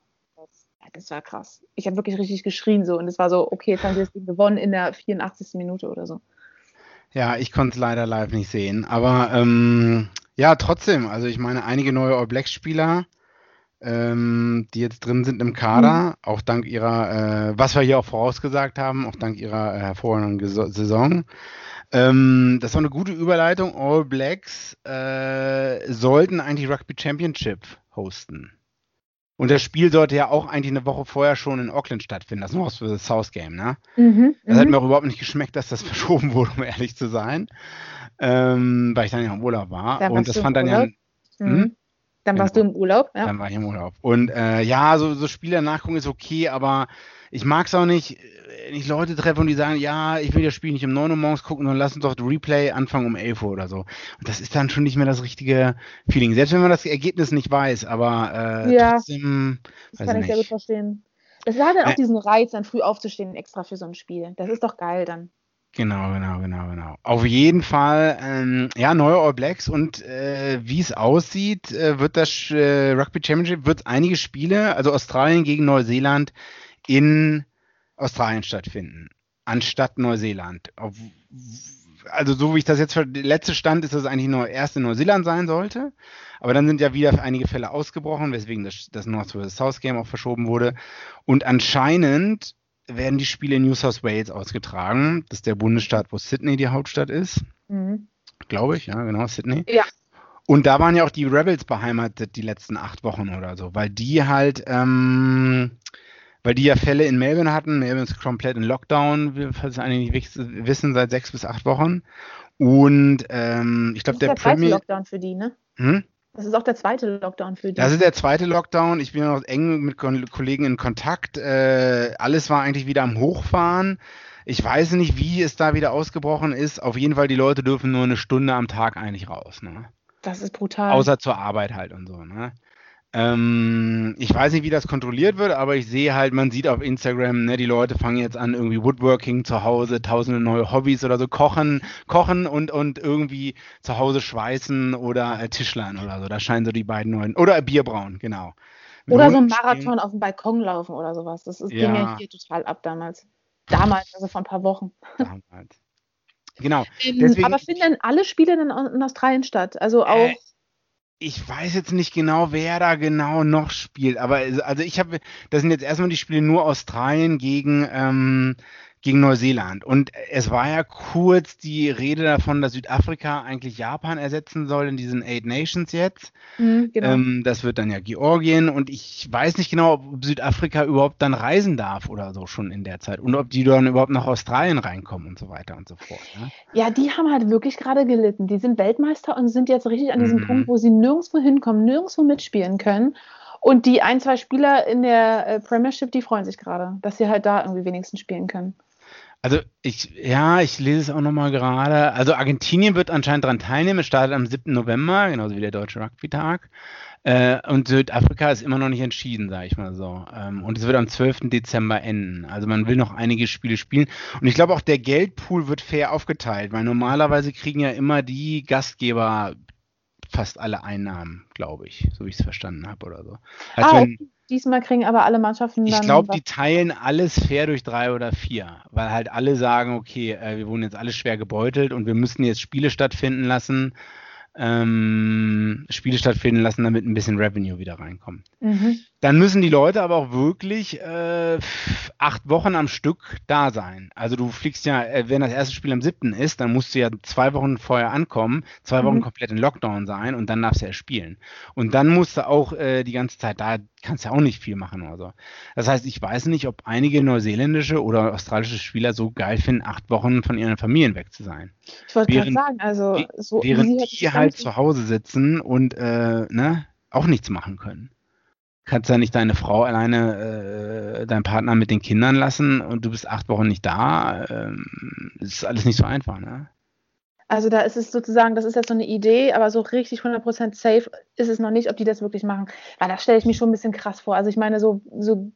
Das war krass. Ich habe wirklich richtig geschrien so und es war so, okay, jetzt haben wir das Ding gewonnen in der 84. Minute oder so. Ja, ich konnte es leider live nicht sehen. Aber ähm, ja, trotzdem, also ich meine, einige neue All Blacks Spieler, ähm, die jetzt drin sind im Kader, mhm. auch dank ihrer, äh, was wir hier auch vorausgesagt haben, auch dank ihrer äh, hervorragenden Saison. Ähm, das war eine gute Überleitung. All Blacks äh, sollten eigentlich Rugby Championship hosten. Und das Spiel sollte ja auch eigentlich eine Woche vorher schon in Auckland stattfinden, das North vs. South Game, ne? Mhm, das hat mhm. mir auch überhaupt nicht geschmeckt, dass das verschoben wurde, um ehrlich zu sein. Ähm, weil ich dann ja im Urlaub war. Da und das fand dann ja. Mhm. Hm? Dann warst genau. du im Urlaub, ja. Dann war ich im Urlaub. Und äh, ja, so, so Spiele nachgucken ist okay, aber ich mag es auch nicht, wenn ich Leute treffe und die sagen, ja, ich will das Spiel nicht um 9 Uhr morgens gucken, sondern lass uns doch Replay anfangen um 11 Uhr oder so. Und das ist dann schon nicht mehr das richtige Feeling. Selbst wenn man das Ergebnis nicht weiß, aber äh, ja, trotzdem. Das kann ich sehr gut verstehen. Es hat dann auch äh, diesen Reiz, dann früh aufzustehen extra für so ein Spiel. Das ist doch geil dann. Genau, genau, genau, genau. Auf jeden Fall, ähm, ja, neue All Blacks und äh, wie es aussieht, äh, wird das äh, Rugby Championship, wird einige Spiele, also Australien gegen Neuseeland, in Australien stattfinden, anstatt Neuseeland. Also so wie ich das jetzt, der letzte Stand ist, dass es eigentlich nur erst in Neuseeland sein sollte. Aber dann sind ja wieder einige Fälle ausgebrochen, weswegen das, das North vs. South Game auch verschoben wurde. Und anscheinend werden die Spiele in New South Wales ausgetragen. Das ist der Bundesstaat, wo Sydney die Hauptstadt ist. Mhm. Glaube ich, ja, genau, Sydney. Ja. Und da waren ja auch die Rebels beheimatet die letzten acht Wochen oder so, weil die halt ähm, weil die ja Fälle in Melbourne hatten. Melbourne ist komplett in Lockdown, wir falls einige nicht wissen, seit sechs bis acht Wochen. Und ähm, ich glaube, der, der Premier. Lockdown für die, ne? Hm? Das ist auch der zweite Lockdown für die. Das ist der zweite Lockdown. Ich bin noch eng mit Kollegen in Kontakt. Äh, alles war eigentlich wieder am Hochfahren. Ich weiß nicht, wie es da wieder ausgebrochen ist. Auf jeden Fall, die Leute dürfen nur eine Stunde am Tag eigentlich raus. Ne? Das ist brutal. Außer zur Arbeit halt und so. Ne? Ähm, ich weiß nicht, wie das kontrolliert wird, aber ich sehe halt, man sieht auf Instagram, ne, die Leute fangen jetzt an, irgendwie Woodworking zu Hause, tausende neue Hobbys oder so, kochen, kochen und, und irgendwie zu Hause schweißen oder äh, Tischlern oder so. Das scheinen so die beiden neuen. Oder Bier brauen, genau. Mit Oder so ein Marathon spielen. auf dem Balkon laufen oder sowas. Das ist, ging Ja. ja hier total ab damals. Damals, also vor ein paar Wochen. Damals. Genau. Ähm, aber finden denn alle Spiele in, in Australien statt? Also auch. Äh, Ich weiß jetzt nicht genau, wer da genau noch spielt, aber also ich habe, das sind jetzt erstmal die Spiele nur Australien gegen, ähm, gegen Neuseeland. Und es war ja kurz die Rede davon, dass Südafrika eigentlich Japan ersetzen soll in diesen Eight Nations jetzt. Hm, genau. Ähm, das wird dann ja Georgien und ich weiß nicht genau, ob Südafrika überhaupt dann reisen darf oder so schon in der Zeit und ob die dann überhaupt nach Australien reinkommen und so weiter und so fort. Ne? Ja, die haben halt wirklich gerade gelitten. Die sind Weltmeister und sind jetzt richtig an diesem Mhm. Punkt, wo sie nirgendwo hinkommen, nirgendwo mitspielen können. Und die ein, zwei Spieler in der äh, Premiership, die freuen sich gerade, dass sie halt da irgendwie wenigstens spielen können. Also ich, ja, ich lese es auch nochmal gerade. Also Argentinien wird anscheinend daran teilnehmen. Es startet am 7. November, genauso wie der Deutsche Rugby-Tag. Äh, und Südafrika ist immer noch nicht entschieden, sage ich mal so. Ähm, und es wird am 12. Dezember enden. Also man will noch einige Spiele spielen. Und ich glaube auch, der Geldpool wird fair aufgeteilt, weil normalerweise kriegen ja immer die Gastgeber fast alle Einnahmen, glaube ich, so wie ich es verstanden habe oder so. Heißt, ah, wenn. Diesmal kriegen aber alle Mannschaften ich dann. glaube, was- die teilen alles fair durch drei oder vier, weil halt alle sagen, okay, äh, wir wurden jetzt alle schwer gebeutelt und wir müssen jetzt Spiele stattfinden lassen, ähm, Spiele stattfinden lassen, damit ein bisschen Revenue wieder reinkommt. Mhm. Dann müssen die Leute aber auch wirklich äh, acht Wochen am Stück da sein. Also du fliegst ja, äh, wenn das erste Spiel am 7. ist, dann musst du ja zwei Wochen vorher ankommen, zwei Wochen Mhm. komplett in Lockdown sein und dann darfst du ja spielen. Und dann musst du auch äh, die ganze Zeit da, kannst ja auch nicht viel machen oder so. Das heißt, ich weiß nicht, ob einige neuseeländische oder australische Spieler so geil finden, acht Wochen von ihren Familien weg zu sein. Ich wollte gerade sagen, also so Während die halt zu Hause sitzen und äh, ne, auch nichts machen können. Kannst ja nicht deine Frau alleine, äh, deinen Partner mit den Kindern lassen und du bist acht Wochen nicht da. Ähm, ist alles nicht so einfach, ne? Also da ist es sozusagen, das ist jetzt so eine Idee, aber so richtig 100% safe ist es noch nicht, ob die das wirklich machen. Weil das stelle ich mir schon ein bisschen krass vor. Also ich meine, so, so,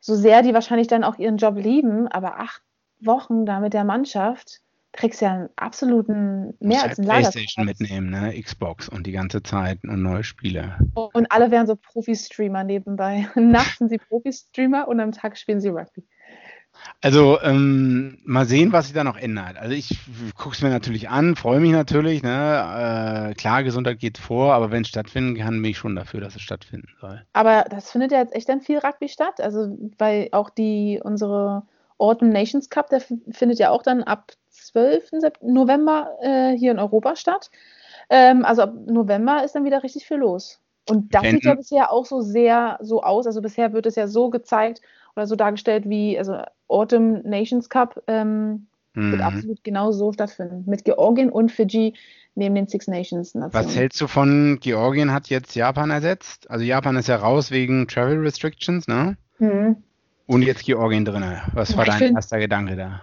so sehr die wahrscheinlich dann auch ihren Job lieben, aber acht Wochen da mit der Mannschaft, kriegst ja einen absoluten, mehr als einen halt Playstation mitnehmen, ne? Xbox und die ganze Zeit und neue Spiele. Und alle wären so Profi-Streamer nebenbei. Nachts sind sie Profi-Streamer und am Tag spielen sie Rugby. Also ähm, mal sehen, was sich da noch ändert. Also ich gucke es mir natürlich an, freue mich natürlich. Ne? Äh, klar, Gesundheit geht vor, aber wenn es stattfinden kann, bin ich schon dafür, dass es stattfinden soll. Aber das findet ja jetzt echt dann viel Rugby statt. Also, weil auch die, unsere Autumn Nations Cup, der findet ja auch dann ab 12. Sep- November äh, hier in Europa statt. Ähm, also ab November ist dann wieder richtig viel los. Und das Wenn- sieht ja bisher auch so sehr so aus. Also bisher wird es ja so gezeigt oder so dargestellt wie, also Autumn Nations Cup ähm, wird Mhm. absolut genau so stattfinden. Mit Georgien und Fiji neben den Six Nations Was Nationen. hältst du von Georgien hat jetzt Japan ersetzt? Also Japan ist ja raus wegen Travel Restrictions, ne? Hm. Und jetzt Georgien drin. Was war Ja, dein erster Gedanke da?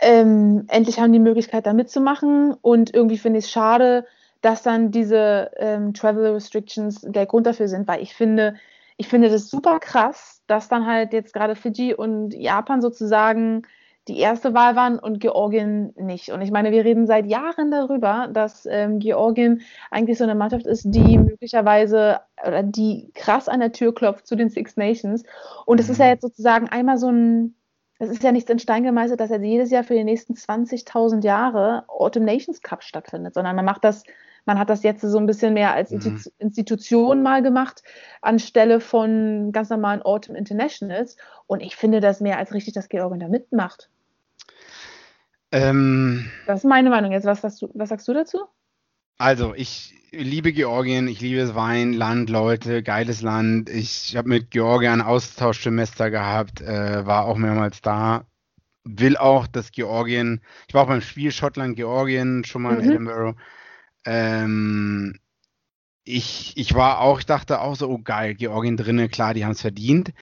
Ähm, endlich haben die Möglichkeit, da mitzumachen. Und irgendwie finde ich es schade, dass dann diese ähm, Travel Restrictions der Grund dafür sind, weil ich finde, ich finde das super krass, dass dann halt jetzt gerade Fidschi und Japan sozusagen die erste Wahl waren und Georgien nicht. Und ich meine, wir reden seit Jahren darüber, dass ähm, Georgien eigentlich so eine Mannschaft ist, die möglicherweise oder die krass an der Tür klopft zu den Six Nations. Und es ist ja Mhm. jetzt sozusagen einmal so ein es ist ja nichts in Stein gemeißelt, dass jetzt jedes Jahr für die nächsten 20.000 Jahre Autumn Nations Cup stattfindet, sondern man macht das, man hat das jetzt so ein bisschen mehr als Mhm. Institu- Institution mal gemacht, anstelle von ganz normalen Autumn Internationals. Und ich finde das mehr als richtig, dass Georgien da mitmacht. Ähm, Das ist meine Meinung jetzt. Was du, was sagst du dazu? Also, ich liebe Georgien, ich liebe das Wein, Land, Leute, geiles Land. Ich habe mit Georgien ein Austauschsemester gehabt, äh, war auch mehrmals da. Will auch, dass Georgien, ich war auch beim Spiel Schottland-Georgien schon mal in Mhm. Edinburgh. Ähm, ich, ich war auch, ich dachte auch so, oh geil, Georgien drinne, klar, die haben es verdient.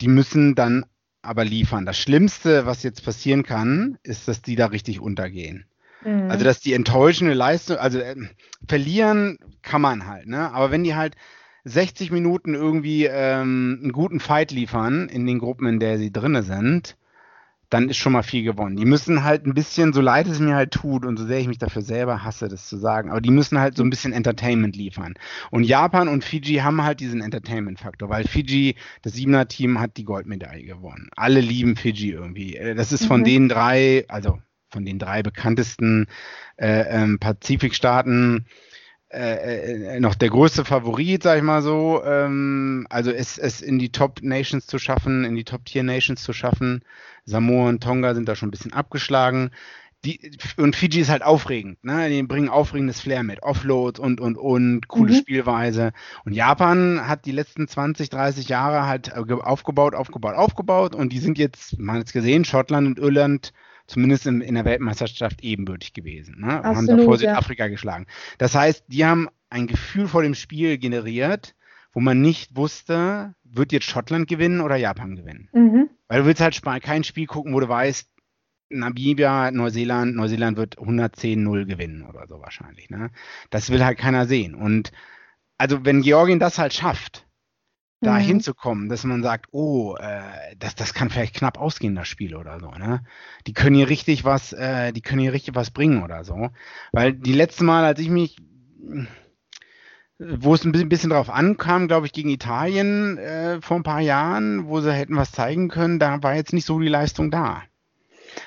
Die müssen dann aber liefern. Das Schlimmste, was jetzt passieren kann, ist, dass die da richtig untergehen. Mhm. Also, dass die enttäuschende Leistung, also ähm, verlieren kann man halt, ne? Aber wenn die halt 60 Minuten irgendwie ähm, einen guten Fight liefern in den Gruppen, in der sie drinne sind, dann ist schon mal viel gewonnen. Die müssen halt ein bisschen, so leid es mir halt tut und so sehr ich mich dafür selber hasse, das zu sagen, aber die müssen halt so ein bisschen Entertainment liefern. Und Japan und Fiji haben halt diesen Entertainment-Faktor, weil Fiji, das Siebener-Team, hat die Goldmedaille gewonnen. Alle lieben Fiji irgendwie. Äh, das ist von mhm. den drei, also von den drei bekanntesten äh, ähm, Pazifikstaaten, äh, äh, noch der größte Favorit, sag ich mal so. Ähm, also es, es in die Top Nations zu schaffen, in die Top Tier Nations zu schaffen. Samoa und Tonga sind da schon ein bisschen abgeschlagen. Die, und Fiji ist halt aufregend, ne? Die bringen aufregendes Flair mit, Offload und und und, coole mhm. Spielweise. Und Japan hat die letzten 20, 30 Jahre halt äh, aufgebaut, aufgebaut, aufgebaut und die sind jetzt, man hat es gesehen, Schottland und Irland zumindest in, in der Weltmeisterschaft ebenbürtig gewesen. Ne? Und haben davor ja. Südafrika geschlagen. Das heißt, die haben ein Gefühl vor dem Spiel generiert, wo man nicht wusste, wird jetzt Schottland gewinnen oder Japan gewinnen. Mhm. Weil du willst halt kein Spiel gucken, wo du weißt, Namibia, Neuseeland, Neuseeland wird 110-0 gewinnen oder so wahrscheinlich. Ne? Das will halt keiner sehen. Und also wenn Georgien das halt schafft, da mhm. hinzukommen, dass man sagt, oh, äh, das, das kann vielleicht knapp ausgehen, das Spiel oder so, ne? Die können hier richtig was, äh, die können hier richtig was bringen oder so. Weil die letzte Mal, als ich mich, wo es ein bisschen, bisschen drauf ankam, glaube ich, gegen Italien äh, vor ein paar Jahren, wo sie hätten was zeigen können, da war jetzt nicht so die Leistung da.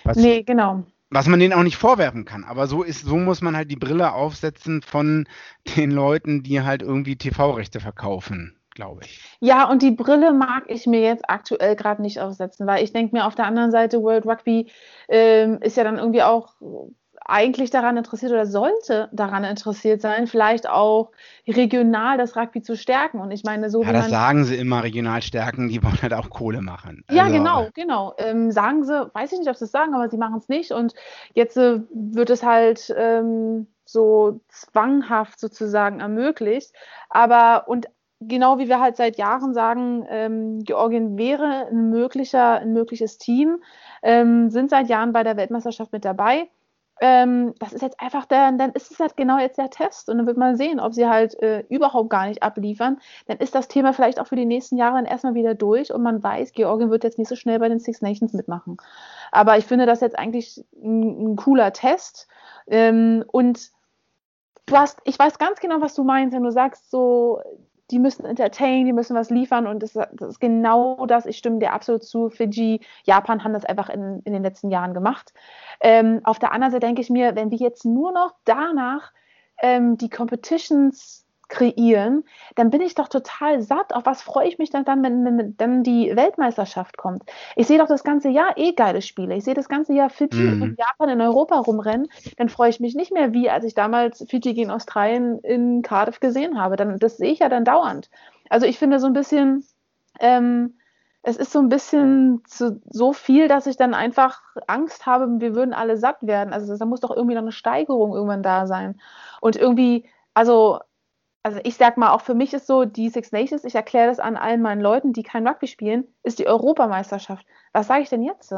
Was, nee, genau. Was man denen auch nicht vorwerfen kann. Aber so ist, so muss man halt die Brille aufsetzen von den Leuten, die halt irgendwie TV-Rechte verkaufen glaube ich. Ja, und die Brille mag ich mir jetzt aktuell gerade nicht aufsetzen, weil ich denke mir auf der anderen Seite, World Rugby ähm, ist ja dann irgendwie auch eigentlich daran interessiert oder sollte daran interessiert sein, vielleicht auch regional das Rugby zu stärken. Und ich meine, so ja, das sagen sie immer, regional stärken, die wollen halt auch Kohle machen. Also, ja, genau, genau. Ähm, sagen sie, weiß ich nicht, ob sie es sagen, aber sie machen es nicht. Und jetzt äh, wird es halt ähm, so zwanghaft sozusagen ermöglicht. Aber und genau wie wir halt seit Jahren sagen, ähm, Georgien wäre ein, möglicher, ein mögliches Team, ähm, sind seit Jahren bei der Weltmeisterschaft mit dabei. Ähm, das ist jetzt einfach der, dann ist es halt genau jetzt der Test und dann wird man sehen, ob sie halt äh, überhaupt gar nicht abliefern. Dann ist das Thema vielleicht auch für die nächsten Jahre dann erstmal wieder durch und man weiß, Georgien wird jetzt nicht so schnell bei den Six Nations mitmachen. Aber ich finde das jetzt eigentlich ein, ein cooler Test ähm, und du hast, ich weiß ganz genau, was du meinst, wenn du sagst, so, die müssen entertain, die müssen was liefern und das, das, ist genau das. Ich stimme dir absolut zu. Fiji, Japan haben das einfach in, in den letzten Jahren gemacht. Ähm, auf der anderen Seite denke ich mir, wenn wir jetzt nur noch danach ähm, die Competitions kreieren, dann bin ich doch total satt. Auf was freue ich mich dann, dann wenn, wenn dann die Weltmeisterschaft kommt? Ich sehe doch das ganze Jahr eh geile Spiele. Ich sehe das ganze Jahr Fiji mhm. und Japan in Europa rumrennen. Dann freue ich mich nicht mehr, wie als ich damals Fiji gegen Australien in Cardiff gesehen habe. Dann, das sehe ich ja dann dauernd. Also ich finde so ein bisschen, ähm, es ist so ein bisschen zu, so viel, dass ich dann einfach Angst habe, wir würden alle satt werden. Also da muss doch irgendwie noch eine Steigerung irgendwann da sein. Und irgendwie, also also ich sag mal, auch für mich ist so, die Six Nations, ich erkläre das an allen meinen Leuten, die kein Rugby spielen, ist die Europameisterschaft. Was sage ich denn jetzt?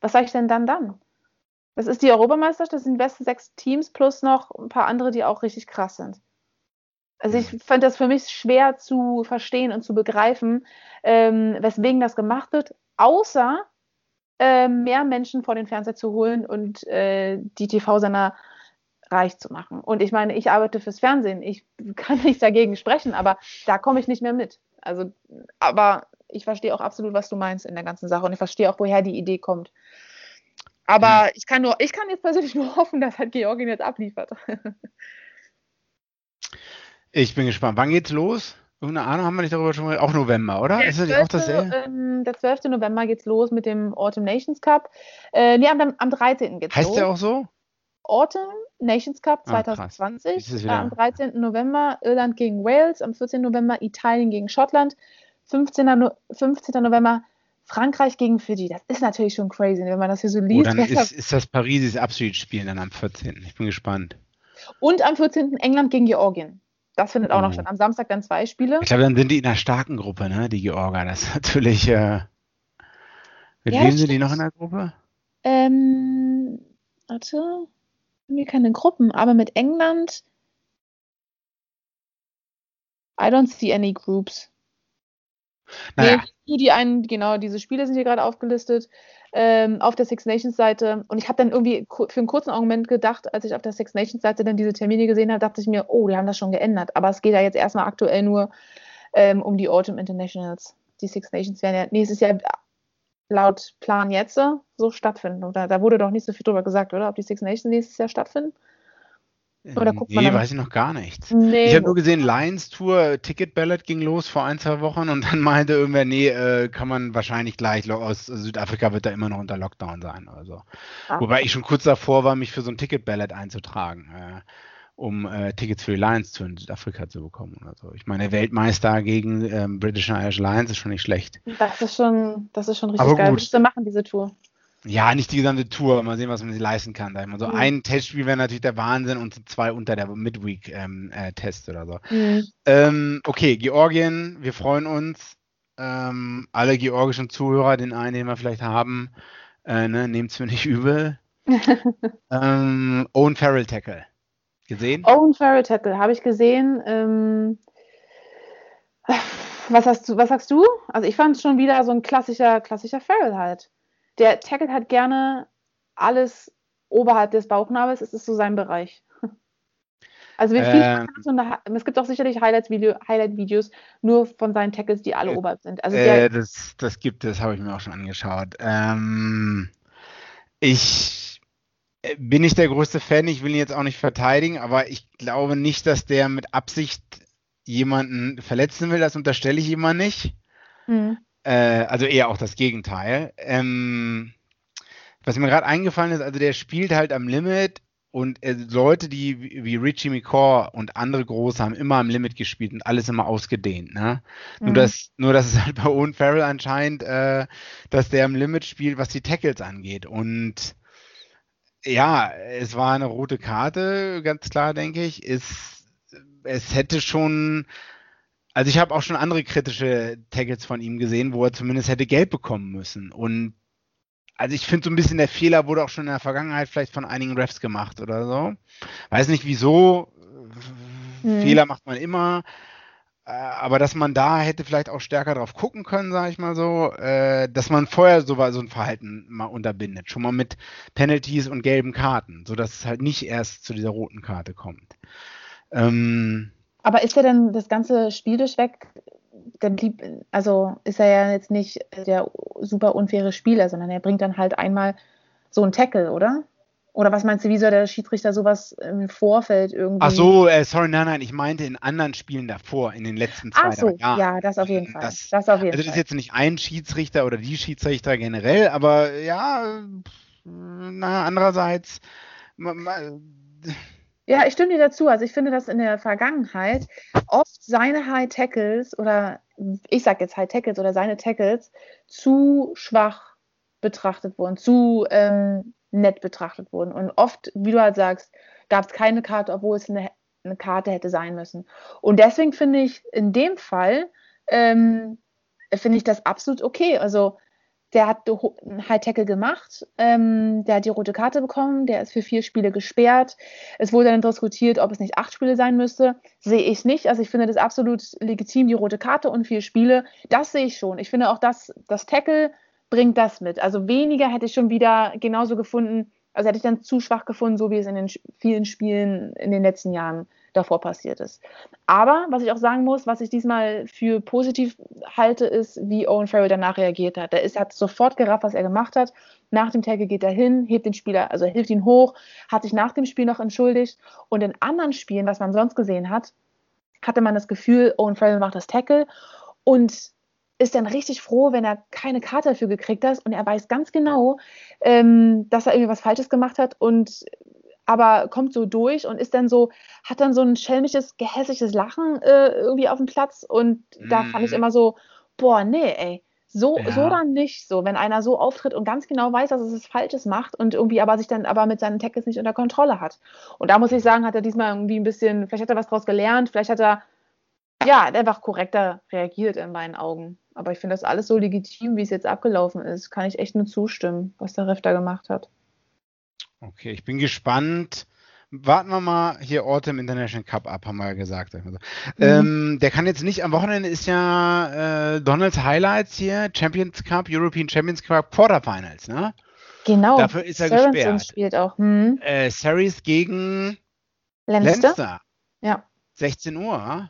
Was sage ich denn dann dann? Das ist die Europameisterschaft, das sind die besten sechs Teams plus noch ein paar andere, die auch richtig krass sind. Also ich mhm. fand das für mich schwer zu verstehen und zu begreifen, ähm, weswegen das gemacht wird, außer äh, mehr Menschen vor den Fernseher zu holen und äh, die TV-Sender reich zu machen. Und ich meine, ich arbeite fürs Fernsehen. Ich kann nicht dagegen sprechen, aber da komme ich nicht mehr mit. Also, aber ich verstehe auch absolut, was du meinst in der ganzen Sache und ich verstehe auch, woher die Idee kommt. Aber hm. ich kann nur, ich kann jetzt persönlich nur hoffen, dass halt Georgien jetzt abliefert. ich bin gespannt. Wann geht's los? Irgendeine Ahnung haben wir nicht darüber schon mal. Auch November, oder? Der ist das 12, auch dasselbe? Ähm, der 12. November geht's los mit dem Autumn Nations Cup. Äh, nee, am, am 13. geht's heißt los. Heißt der auch so? Autumn Nations Cup 2020. Ah, am 13. November Irland gegen Wales, am 14. November Italien gegen Schottland, 15. No 15. November Frankreich gegen Fiji. Das ist natürlich schon crazy, wenn man das hier so liest. Oh, dann ist, ist das Parisis Abschiedsspiel dann am 14. Ich bin gespannt. Und am 14. England gegen Georgien. Das findet auch oh. noch statt. Am Samstag dann zwei Spiele. Ich glaube, dann sind die in einer starken Gruppe, ne? Die Georger. Das ist natürlich. Äh, mit ja, wem sind die noch in der Gruppe? Ähm, warte irgendwie keine Gruppen, aber mit England. I don't see any groups. Naja. Nee, die einen, genau, diese Spiele sind hier gerade aufgelistet ähm, auf der Six Nations Seite. Und ich habe dann irgendwie für einen kurzen Argument gedacht, als ich auf der Six Nations Seite dann diese Termine gesehen habe, dachte ich mir, oh, die haben das schon geändert. Aber es geht ja jetzt erstmal aktuell nur ähm, um die Autumn Internationals. Die Six Nations werden ja nächstes Jahr laut Plan jetzt so stattfinden. Oder da wurde doch nicht so viel drüber gesagt, oder? Ob die Six Nations nächstes Jahr stattfinden? Oder guckt nee, weiß ich noch gar nichts. Nee. Ich habe nur gesehen, Lions Tour, Ticket Ballot ging los vor ein, zwei Wochen und dann meinte irgendwer, nee, äh, kann man wahrscheinlich gleich, aus Südafrika wird da immer noch unter Lockdown sein oder so. Ah. Wobei ich schon kurz davor war, mich für so ein Ticket Ballot einzutragen, äh, um äh, Tickets für die Lions Tour in Südafrika zu bekommen oder so. Ich meine, Weltmeister gegen ähm, British and Irish Lions ist schon nicht schlecht. Das ist schon, das ist schon richtig Aber geil. Gut. machen, diese Tour. Ja, nicht die gesamte Tour. Mal sehen, was man sich leisten kann. Da so mhm. ein Testspiel wäre natürlich der Wahnsinn und zwei unter der Midweek-Test ähm, äh, oder so. Mhm. Ähm, okay, Georgien, wir freuen uns. Ähm, alle georgischen Zuhörer, den einen, den wir vielleicht haben, äh, ne, nehmt es mir nicht übel. ähm, Owen Farrell Tackle. Gesehen? Owen Farrell Tackle, habe ich gesehen. Ähm, was, hast du, was sagst du? Also ich fand es schon wieder so ein klassischer, klassischer Farrell halt der tackelt halt gerne alles oberhalb des Bauchnabels, es ist so sein Bereich. Also ähm, es gibt auch sicherlich Highlight-Videos nur von seinen Tackles, die alle äh, oberhalb sind. Also äh, das, das gibt es, habe ich mir auch schon angeschaut. Ähm, ich bin nicht der größte Fan, ich will ihn jetzt auch nicht verteidigen, aber ich glaube nicht, dass der mit Absicht jemanden verletzen will, das unterstelle ich ihm mal nicht. Mhm. Äh, also eher auch das Gegenteil. Ähm, was mir gerade eingefallen ist, also der spielt halt am Limit und äh, Leute, die wie Richie McCaw und andere Große haben immer am Limit gespielt und alles immer ausgedehnt. Ne? Mhm. Nur, dass, nur, dass es halt bei Owen Farrell anscheinend, äh, dass der am Limit spielt, was die Tackles angeht. Und ja, es war eine rote Karte, ganz klar, denke ich. Es, es hätte schon also ich habe auch schon andere kritische Tackles von ihm gesehen, wo er zumindest hätte Geld bekommen müssen. Und also ich finde so ein bisschen der Fehler wurde auch schon in der Vergangenheit vielleicht von einigen Refs gemacht oder so. Weiß nicht wieso. Hm. Fehler macht man immer. Äh, aber dass man da hätte vielleicht auch stärker drauf gucken können, sage ich mal so, äh, dass man vorher so, so ein Verhalten mal unterbindet. Schon mal mit Penalties und gelben Karten, sodass es halt nicht erst zu dieser roten Karte kommt. Ähm, aber ist er denn das ganze Spiel durchweg, also ist er ja jetzt nicht der super unfaire Spieler, sondern er bringt dann halt einmal so einen Tackle, oder? Oder was meinst du, wie soll der Schiedsrichter sowas im Vorfeld irgendwie? Ach so, äh, sorry, nein, nein, ich meinte in anderen Spielen davor, in den letzten zwei Ach so, Jahren. ja, das auf jeden Fall. Das, das auf jeden also das ist jetzt nicht ein Schiedsrichter oder die Schiedsrichter generell, aber ja, na, andererseits, ja, ich stimme dir dazu. Also ich finde, dass in der Vergangenheit oft seine High Tackles oder ich sage jetzt High Tackles oder seine Tackles zu schwach betrachtet wurden, zu ähm, nett betrachtet wurden. Und oft, wie du halt sagst, gab es keine Karte, obwohl es eine, eine, Karte hätte sein müssen. Und deswegen finde ich in dem Fall ähm, finde ich das absolut okay. Also der hat einen High Tackle gemacht, ähm, der hat die rote Karte bekommen, der ist für vier Spiele gesperrt. Es wurde dann diskutiert, ob es nicht acht Spiele sein müsste. Sehe ich nicht. Also ich finde das absolut legitim, die rote Karte und vier Spiele. Das sehe ich schon. Ich finde auch, dass das Tackle bringt das mit. Also weniger hätte ich schon wieder genauso gefunden, also hätte ich dann zu schwach gefunden, so wie es in den vielen Spielen in den letzten Jahren davor passiert ist. Aber was ich auch sagen muss, was ich diesmal für positiv halte, ist, wie Owen Farrell danach reagiert hat. Er ist, hat sofort gerafft, was er gemacht hat. Nach dem Tackle geht er hin, hebt den Spieler, also hilft ihn hoch, hat sich nach dem Spiel noch entschuldigt. Und in anderen Spielen, was man sonst gesehen hat, hatte man das Gefühl, Owen Farrell macht das Tackle und ist dann richtig froh, wenn er keine Karte dafür gekriegt hat und er weiß ganz genau, ähm, dass er irgendwie was Falsches gemacht hat und aber kommt so durch und ist dann so, hat dann so ein schelmisches, gehässiges Lachen äh, irgendwie auf dem Platz und mhm. da fand ich mhm. immer so, boah, nee, ey, so, ja. so dann nicht so, wenn einer so auftritt und ganz genau weiß, dass es was Falsches macht und irgendwie aber sich dann aber mit seinen Tackles nicht unter Kontrolle hat. Und da muss ich sagen, hat er diesmal irgendwie ein bisschen, vielleicht hat er was draus gelernt, vielleicht hat er, ja, einfach korrekter reagiert in meinen Augen. Aber ich finde das alles so legitim, wie es jetzt abgelaufen ist. Kann ich echt nur zustimmen, was der Ref da gemacht hat. Okay, ich bin gespannt, warten wir mal hier Orte im International Cup ab, haben wir ja gesagt. Also. Mhm. Ähm, der kann jetzt nicht, am Wochenende ist ja äh, Donalds Highlights hier, Champions Cup, European Champions Cup, Quarterfinals, ne? Genau. Dafür ist er Saracens gesperrt. spielt auch. Hm. Äh, Series gegen. Leinster. Ja. 16 Uhr.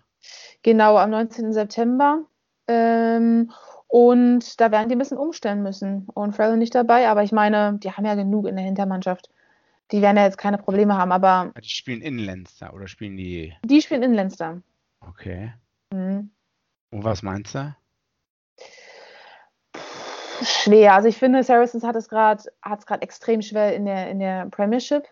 Genau, am 19. September. Ähm, und da werden die ein bisschen umstellen müssen. Und Farrell nicht dabei, aber ich meine, die haben ja genug in der Hintermannschaft. Die werden ja jetzt keine Probleme haben, aber Die spielen in Leinster oder spielen die. die spielen in Leinster. Okay. Mhm. Und was meinst du? Schwer. Also ich finde, Saracens hat es gerade hat es gerade extrem schwer in der, in der Premiership.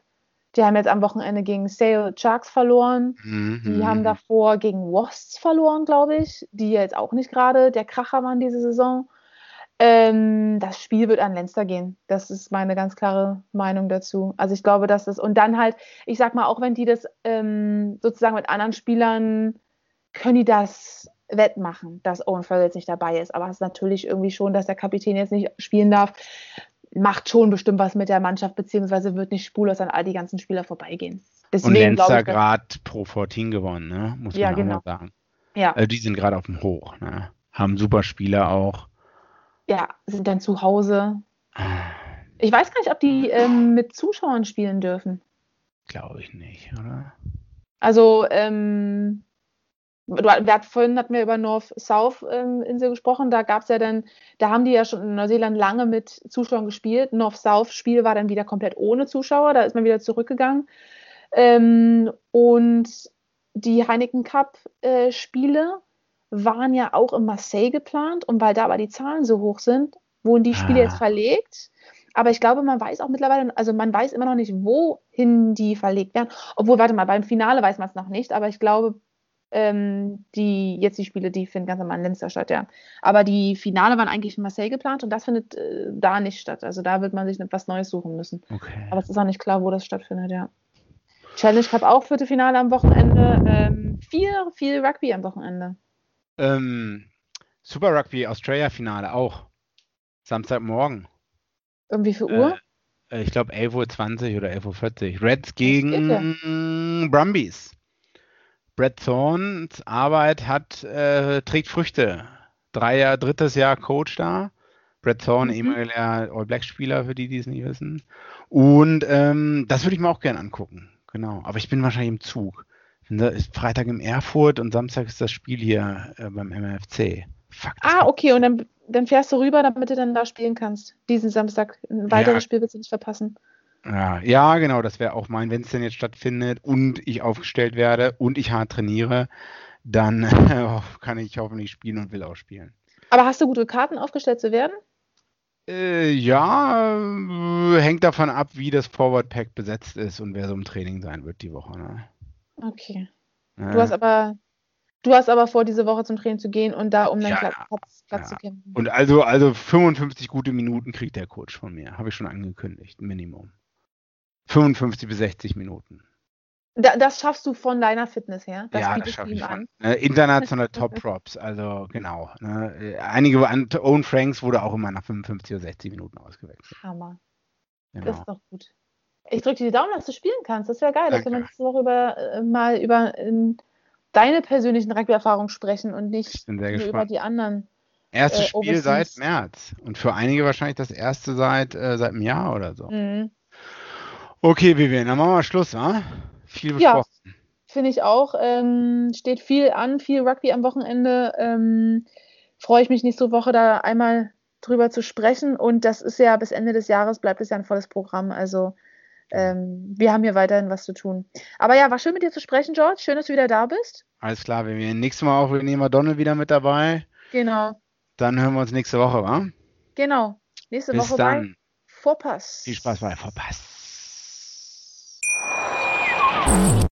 Die haben jetzt am Wochenende gegen Sale Sharks verloren. Mhm. Die haben davor gegen Wasps verloren, glaube ich, die jetzt auch nicht gerade der Kracher waren diese Saison. Ähm, das Spiel wird an Leinster gehen. Das ist meine ganz klare Meinung dazu. Also ich glaube, dass das und dann halt, ich sag mal, auch wenn die das ähm, sozusagen mit anderen Spielern können die das wettmachen, dass Owen Farrell jetzt nicht dabei ist. Aber es ist natürlich irgendwie schon, dass der Kapitän jetzt nicht spielen darf, macht schon bestimmt was mit der Mannschaft, beziehungsweise wird nicht spurlos an all die ganzen Spieler vorbeigehen. Und Deswegen ich, dass- gerade Pro 14 gewonnen, ne? Muss man Ja, auch genau. mal sagen. ja, Also die sind gerade auf dem Hoch, ne? Haben super Spieler auch. ja, sind dann zu Hause. Ich weiß gar nicht, ob die ähm, mit Zuschauern spielen dürfen. Glaube ich nicht, oder? Also, ähm, du, wir hat, vorhin hatten wir über North-South-Insel gesprochen. Da gab es ja dann, da haben die ja schon in Neuseeland lange mit Zuschauern gespielt. North-South-Spiel war dann wieder komplett ohne Zuschauer. Da ist man wieder zurückgegangen. Ähm, und die Heineken Cup-Spiele waren ja auch in Marseille geplant. Und weil da aber die Zahlen so hoch sind, wurden die Spiele Ah. jetzt verlegt. Aber ich glaube, man weiß auch mittlerweile, also man weiß immer noch nicht, wohin die verlegt werden. Obwohl, warte mal, beim Finale weiß man es noch nicht, aber ich glaube, ähm, die, jetzt die Spiele, die finden ganz normal in Leinster statt, ja. Aber die Finale waren eigentlich in Marseille geplant und das findet äh, da nicht statt. Also da wird man sich etwas Neues suchen müssen. Okay. Aber es ist auch nicht klar, wo das stattfindet, ja. Challenge Cup auch vierte Finale am Wochenende. Ähm, viel, viel Rugby am Wochenende. Ähm, Super Rugby Australia Finale auch. Samstagmorgen. Um wie viel Uhr? Äh, ich glaube 11.20 Uhr oder 11.40 Uhr. Reds gegen Brumbies. Brett Thorns Arbeit hat, äh, trägt Früchte. Drei Jahr, drittes Jahr Coach da. Brett Thorne, Mhm. ehemaliger All Black Spieler, für die, die es nicht wissen. Und ähm, das würde ich mir auch gerne angucken. Genau. Aber ich bin wahrscheinlich im Zug. Ich bin da- ist Freitag in Erfurt und Samstag ist das Spiel hier äh, beim MFC. Fuck. ah, okay, und dann, dann fährst du rüber, damit du dann da spielen kannst. Diesen Samstag. Ein weiteres Ja. Spiel willst du nicht verpassen. Ja, ja, genau, das wäre auch mein, wenn es denn jetzt stattfindet und ich aufgestellt werde und ich hart trainiere, dann äh, kann ich hoffentlich spielen und will auch spielen. Aber hast du gute Karten aufgestellt zu werden? Äh, ja, äh, hängt davon ab, wie das Forward Pack besetzt ist und wer so im Training sein wird die Woche. Ne? Okay. Du hast aber, du hast aber vor, diese Woche zum Training zu gehen und da um deinen Ja, Platz, Platz, Platz ja. zu kämpfen. Und also, also 55 gute Minuten kriegt der Coach von mir. Habe ich schon angekündigt, Minimum. 55 bis 60 Minuten. Da, das schaffst du von deiner Fitness her. Das ja, das schaffe ich ihm von. an. Ne, internationale Top Props, also genau. Ne, einige an Owen Franks wurde auch immer nach 55 oder 60 Minuten ausgewechselt. Hammer. Das Genau. ist doch gut. Ich drücke dir die Daumen, dass du spielen kannst. Das wäre geil, dass wir Danke. nächste Woche über, äh, mal über ähm, deine persönlichen Rugby-Erfahrungen sprechen und Ich nicht über die anderen. Erstes äh, Spiel seit. März und für einige wahrscheinlich das erste seit, äh, seit einem Jahr oder so. Mhm. Okay, Vivian, dann machen wir Schluss, wa? Viel Ja. besprochen. Finde ich auch. Ähm, steht viel an, viel Rugby am Wochenende. Ähm, Freue ich mich nächste Woche da einmal drüber zu sprechen. Und das ist ja bis Ende des Jahres bleibt es ja ein volles Programm. Also ähm, wir haben hier weiterhin was zu tun. Aber ja, war schön mit dir zu sprechen, George. Schön, dass du wieder da bist. Alles klar, Vivian. Nächstes Mal auch, wir nehmen wir Donald wieder mit dabei. Genau, Dann hören wir uns nächste Woche, wa? genau. Nächste Bis Woche dann. bei Vorpass. Viel Spaß bei Verpass.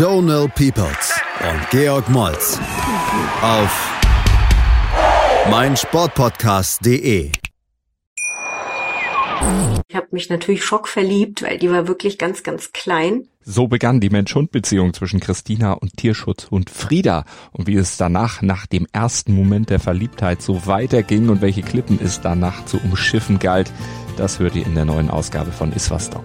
Donal Peoples und Georg Moltz auf meinsportpodcast.de. Ich habe mich natürlich schockverliebt, weil die war wirklich ganz, ganz klein. So begann die Mensch-Hund-Beziehung zwischen Christina und Tierschutzhund Frieda. Und wie es danach, nach dem ersten Moment der Verliebtheit, so weiterging und welche Klippen es danach zu umschiffen galt, das hört ihr in der neuen Ausgabe von Iswas Dog,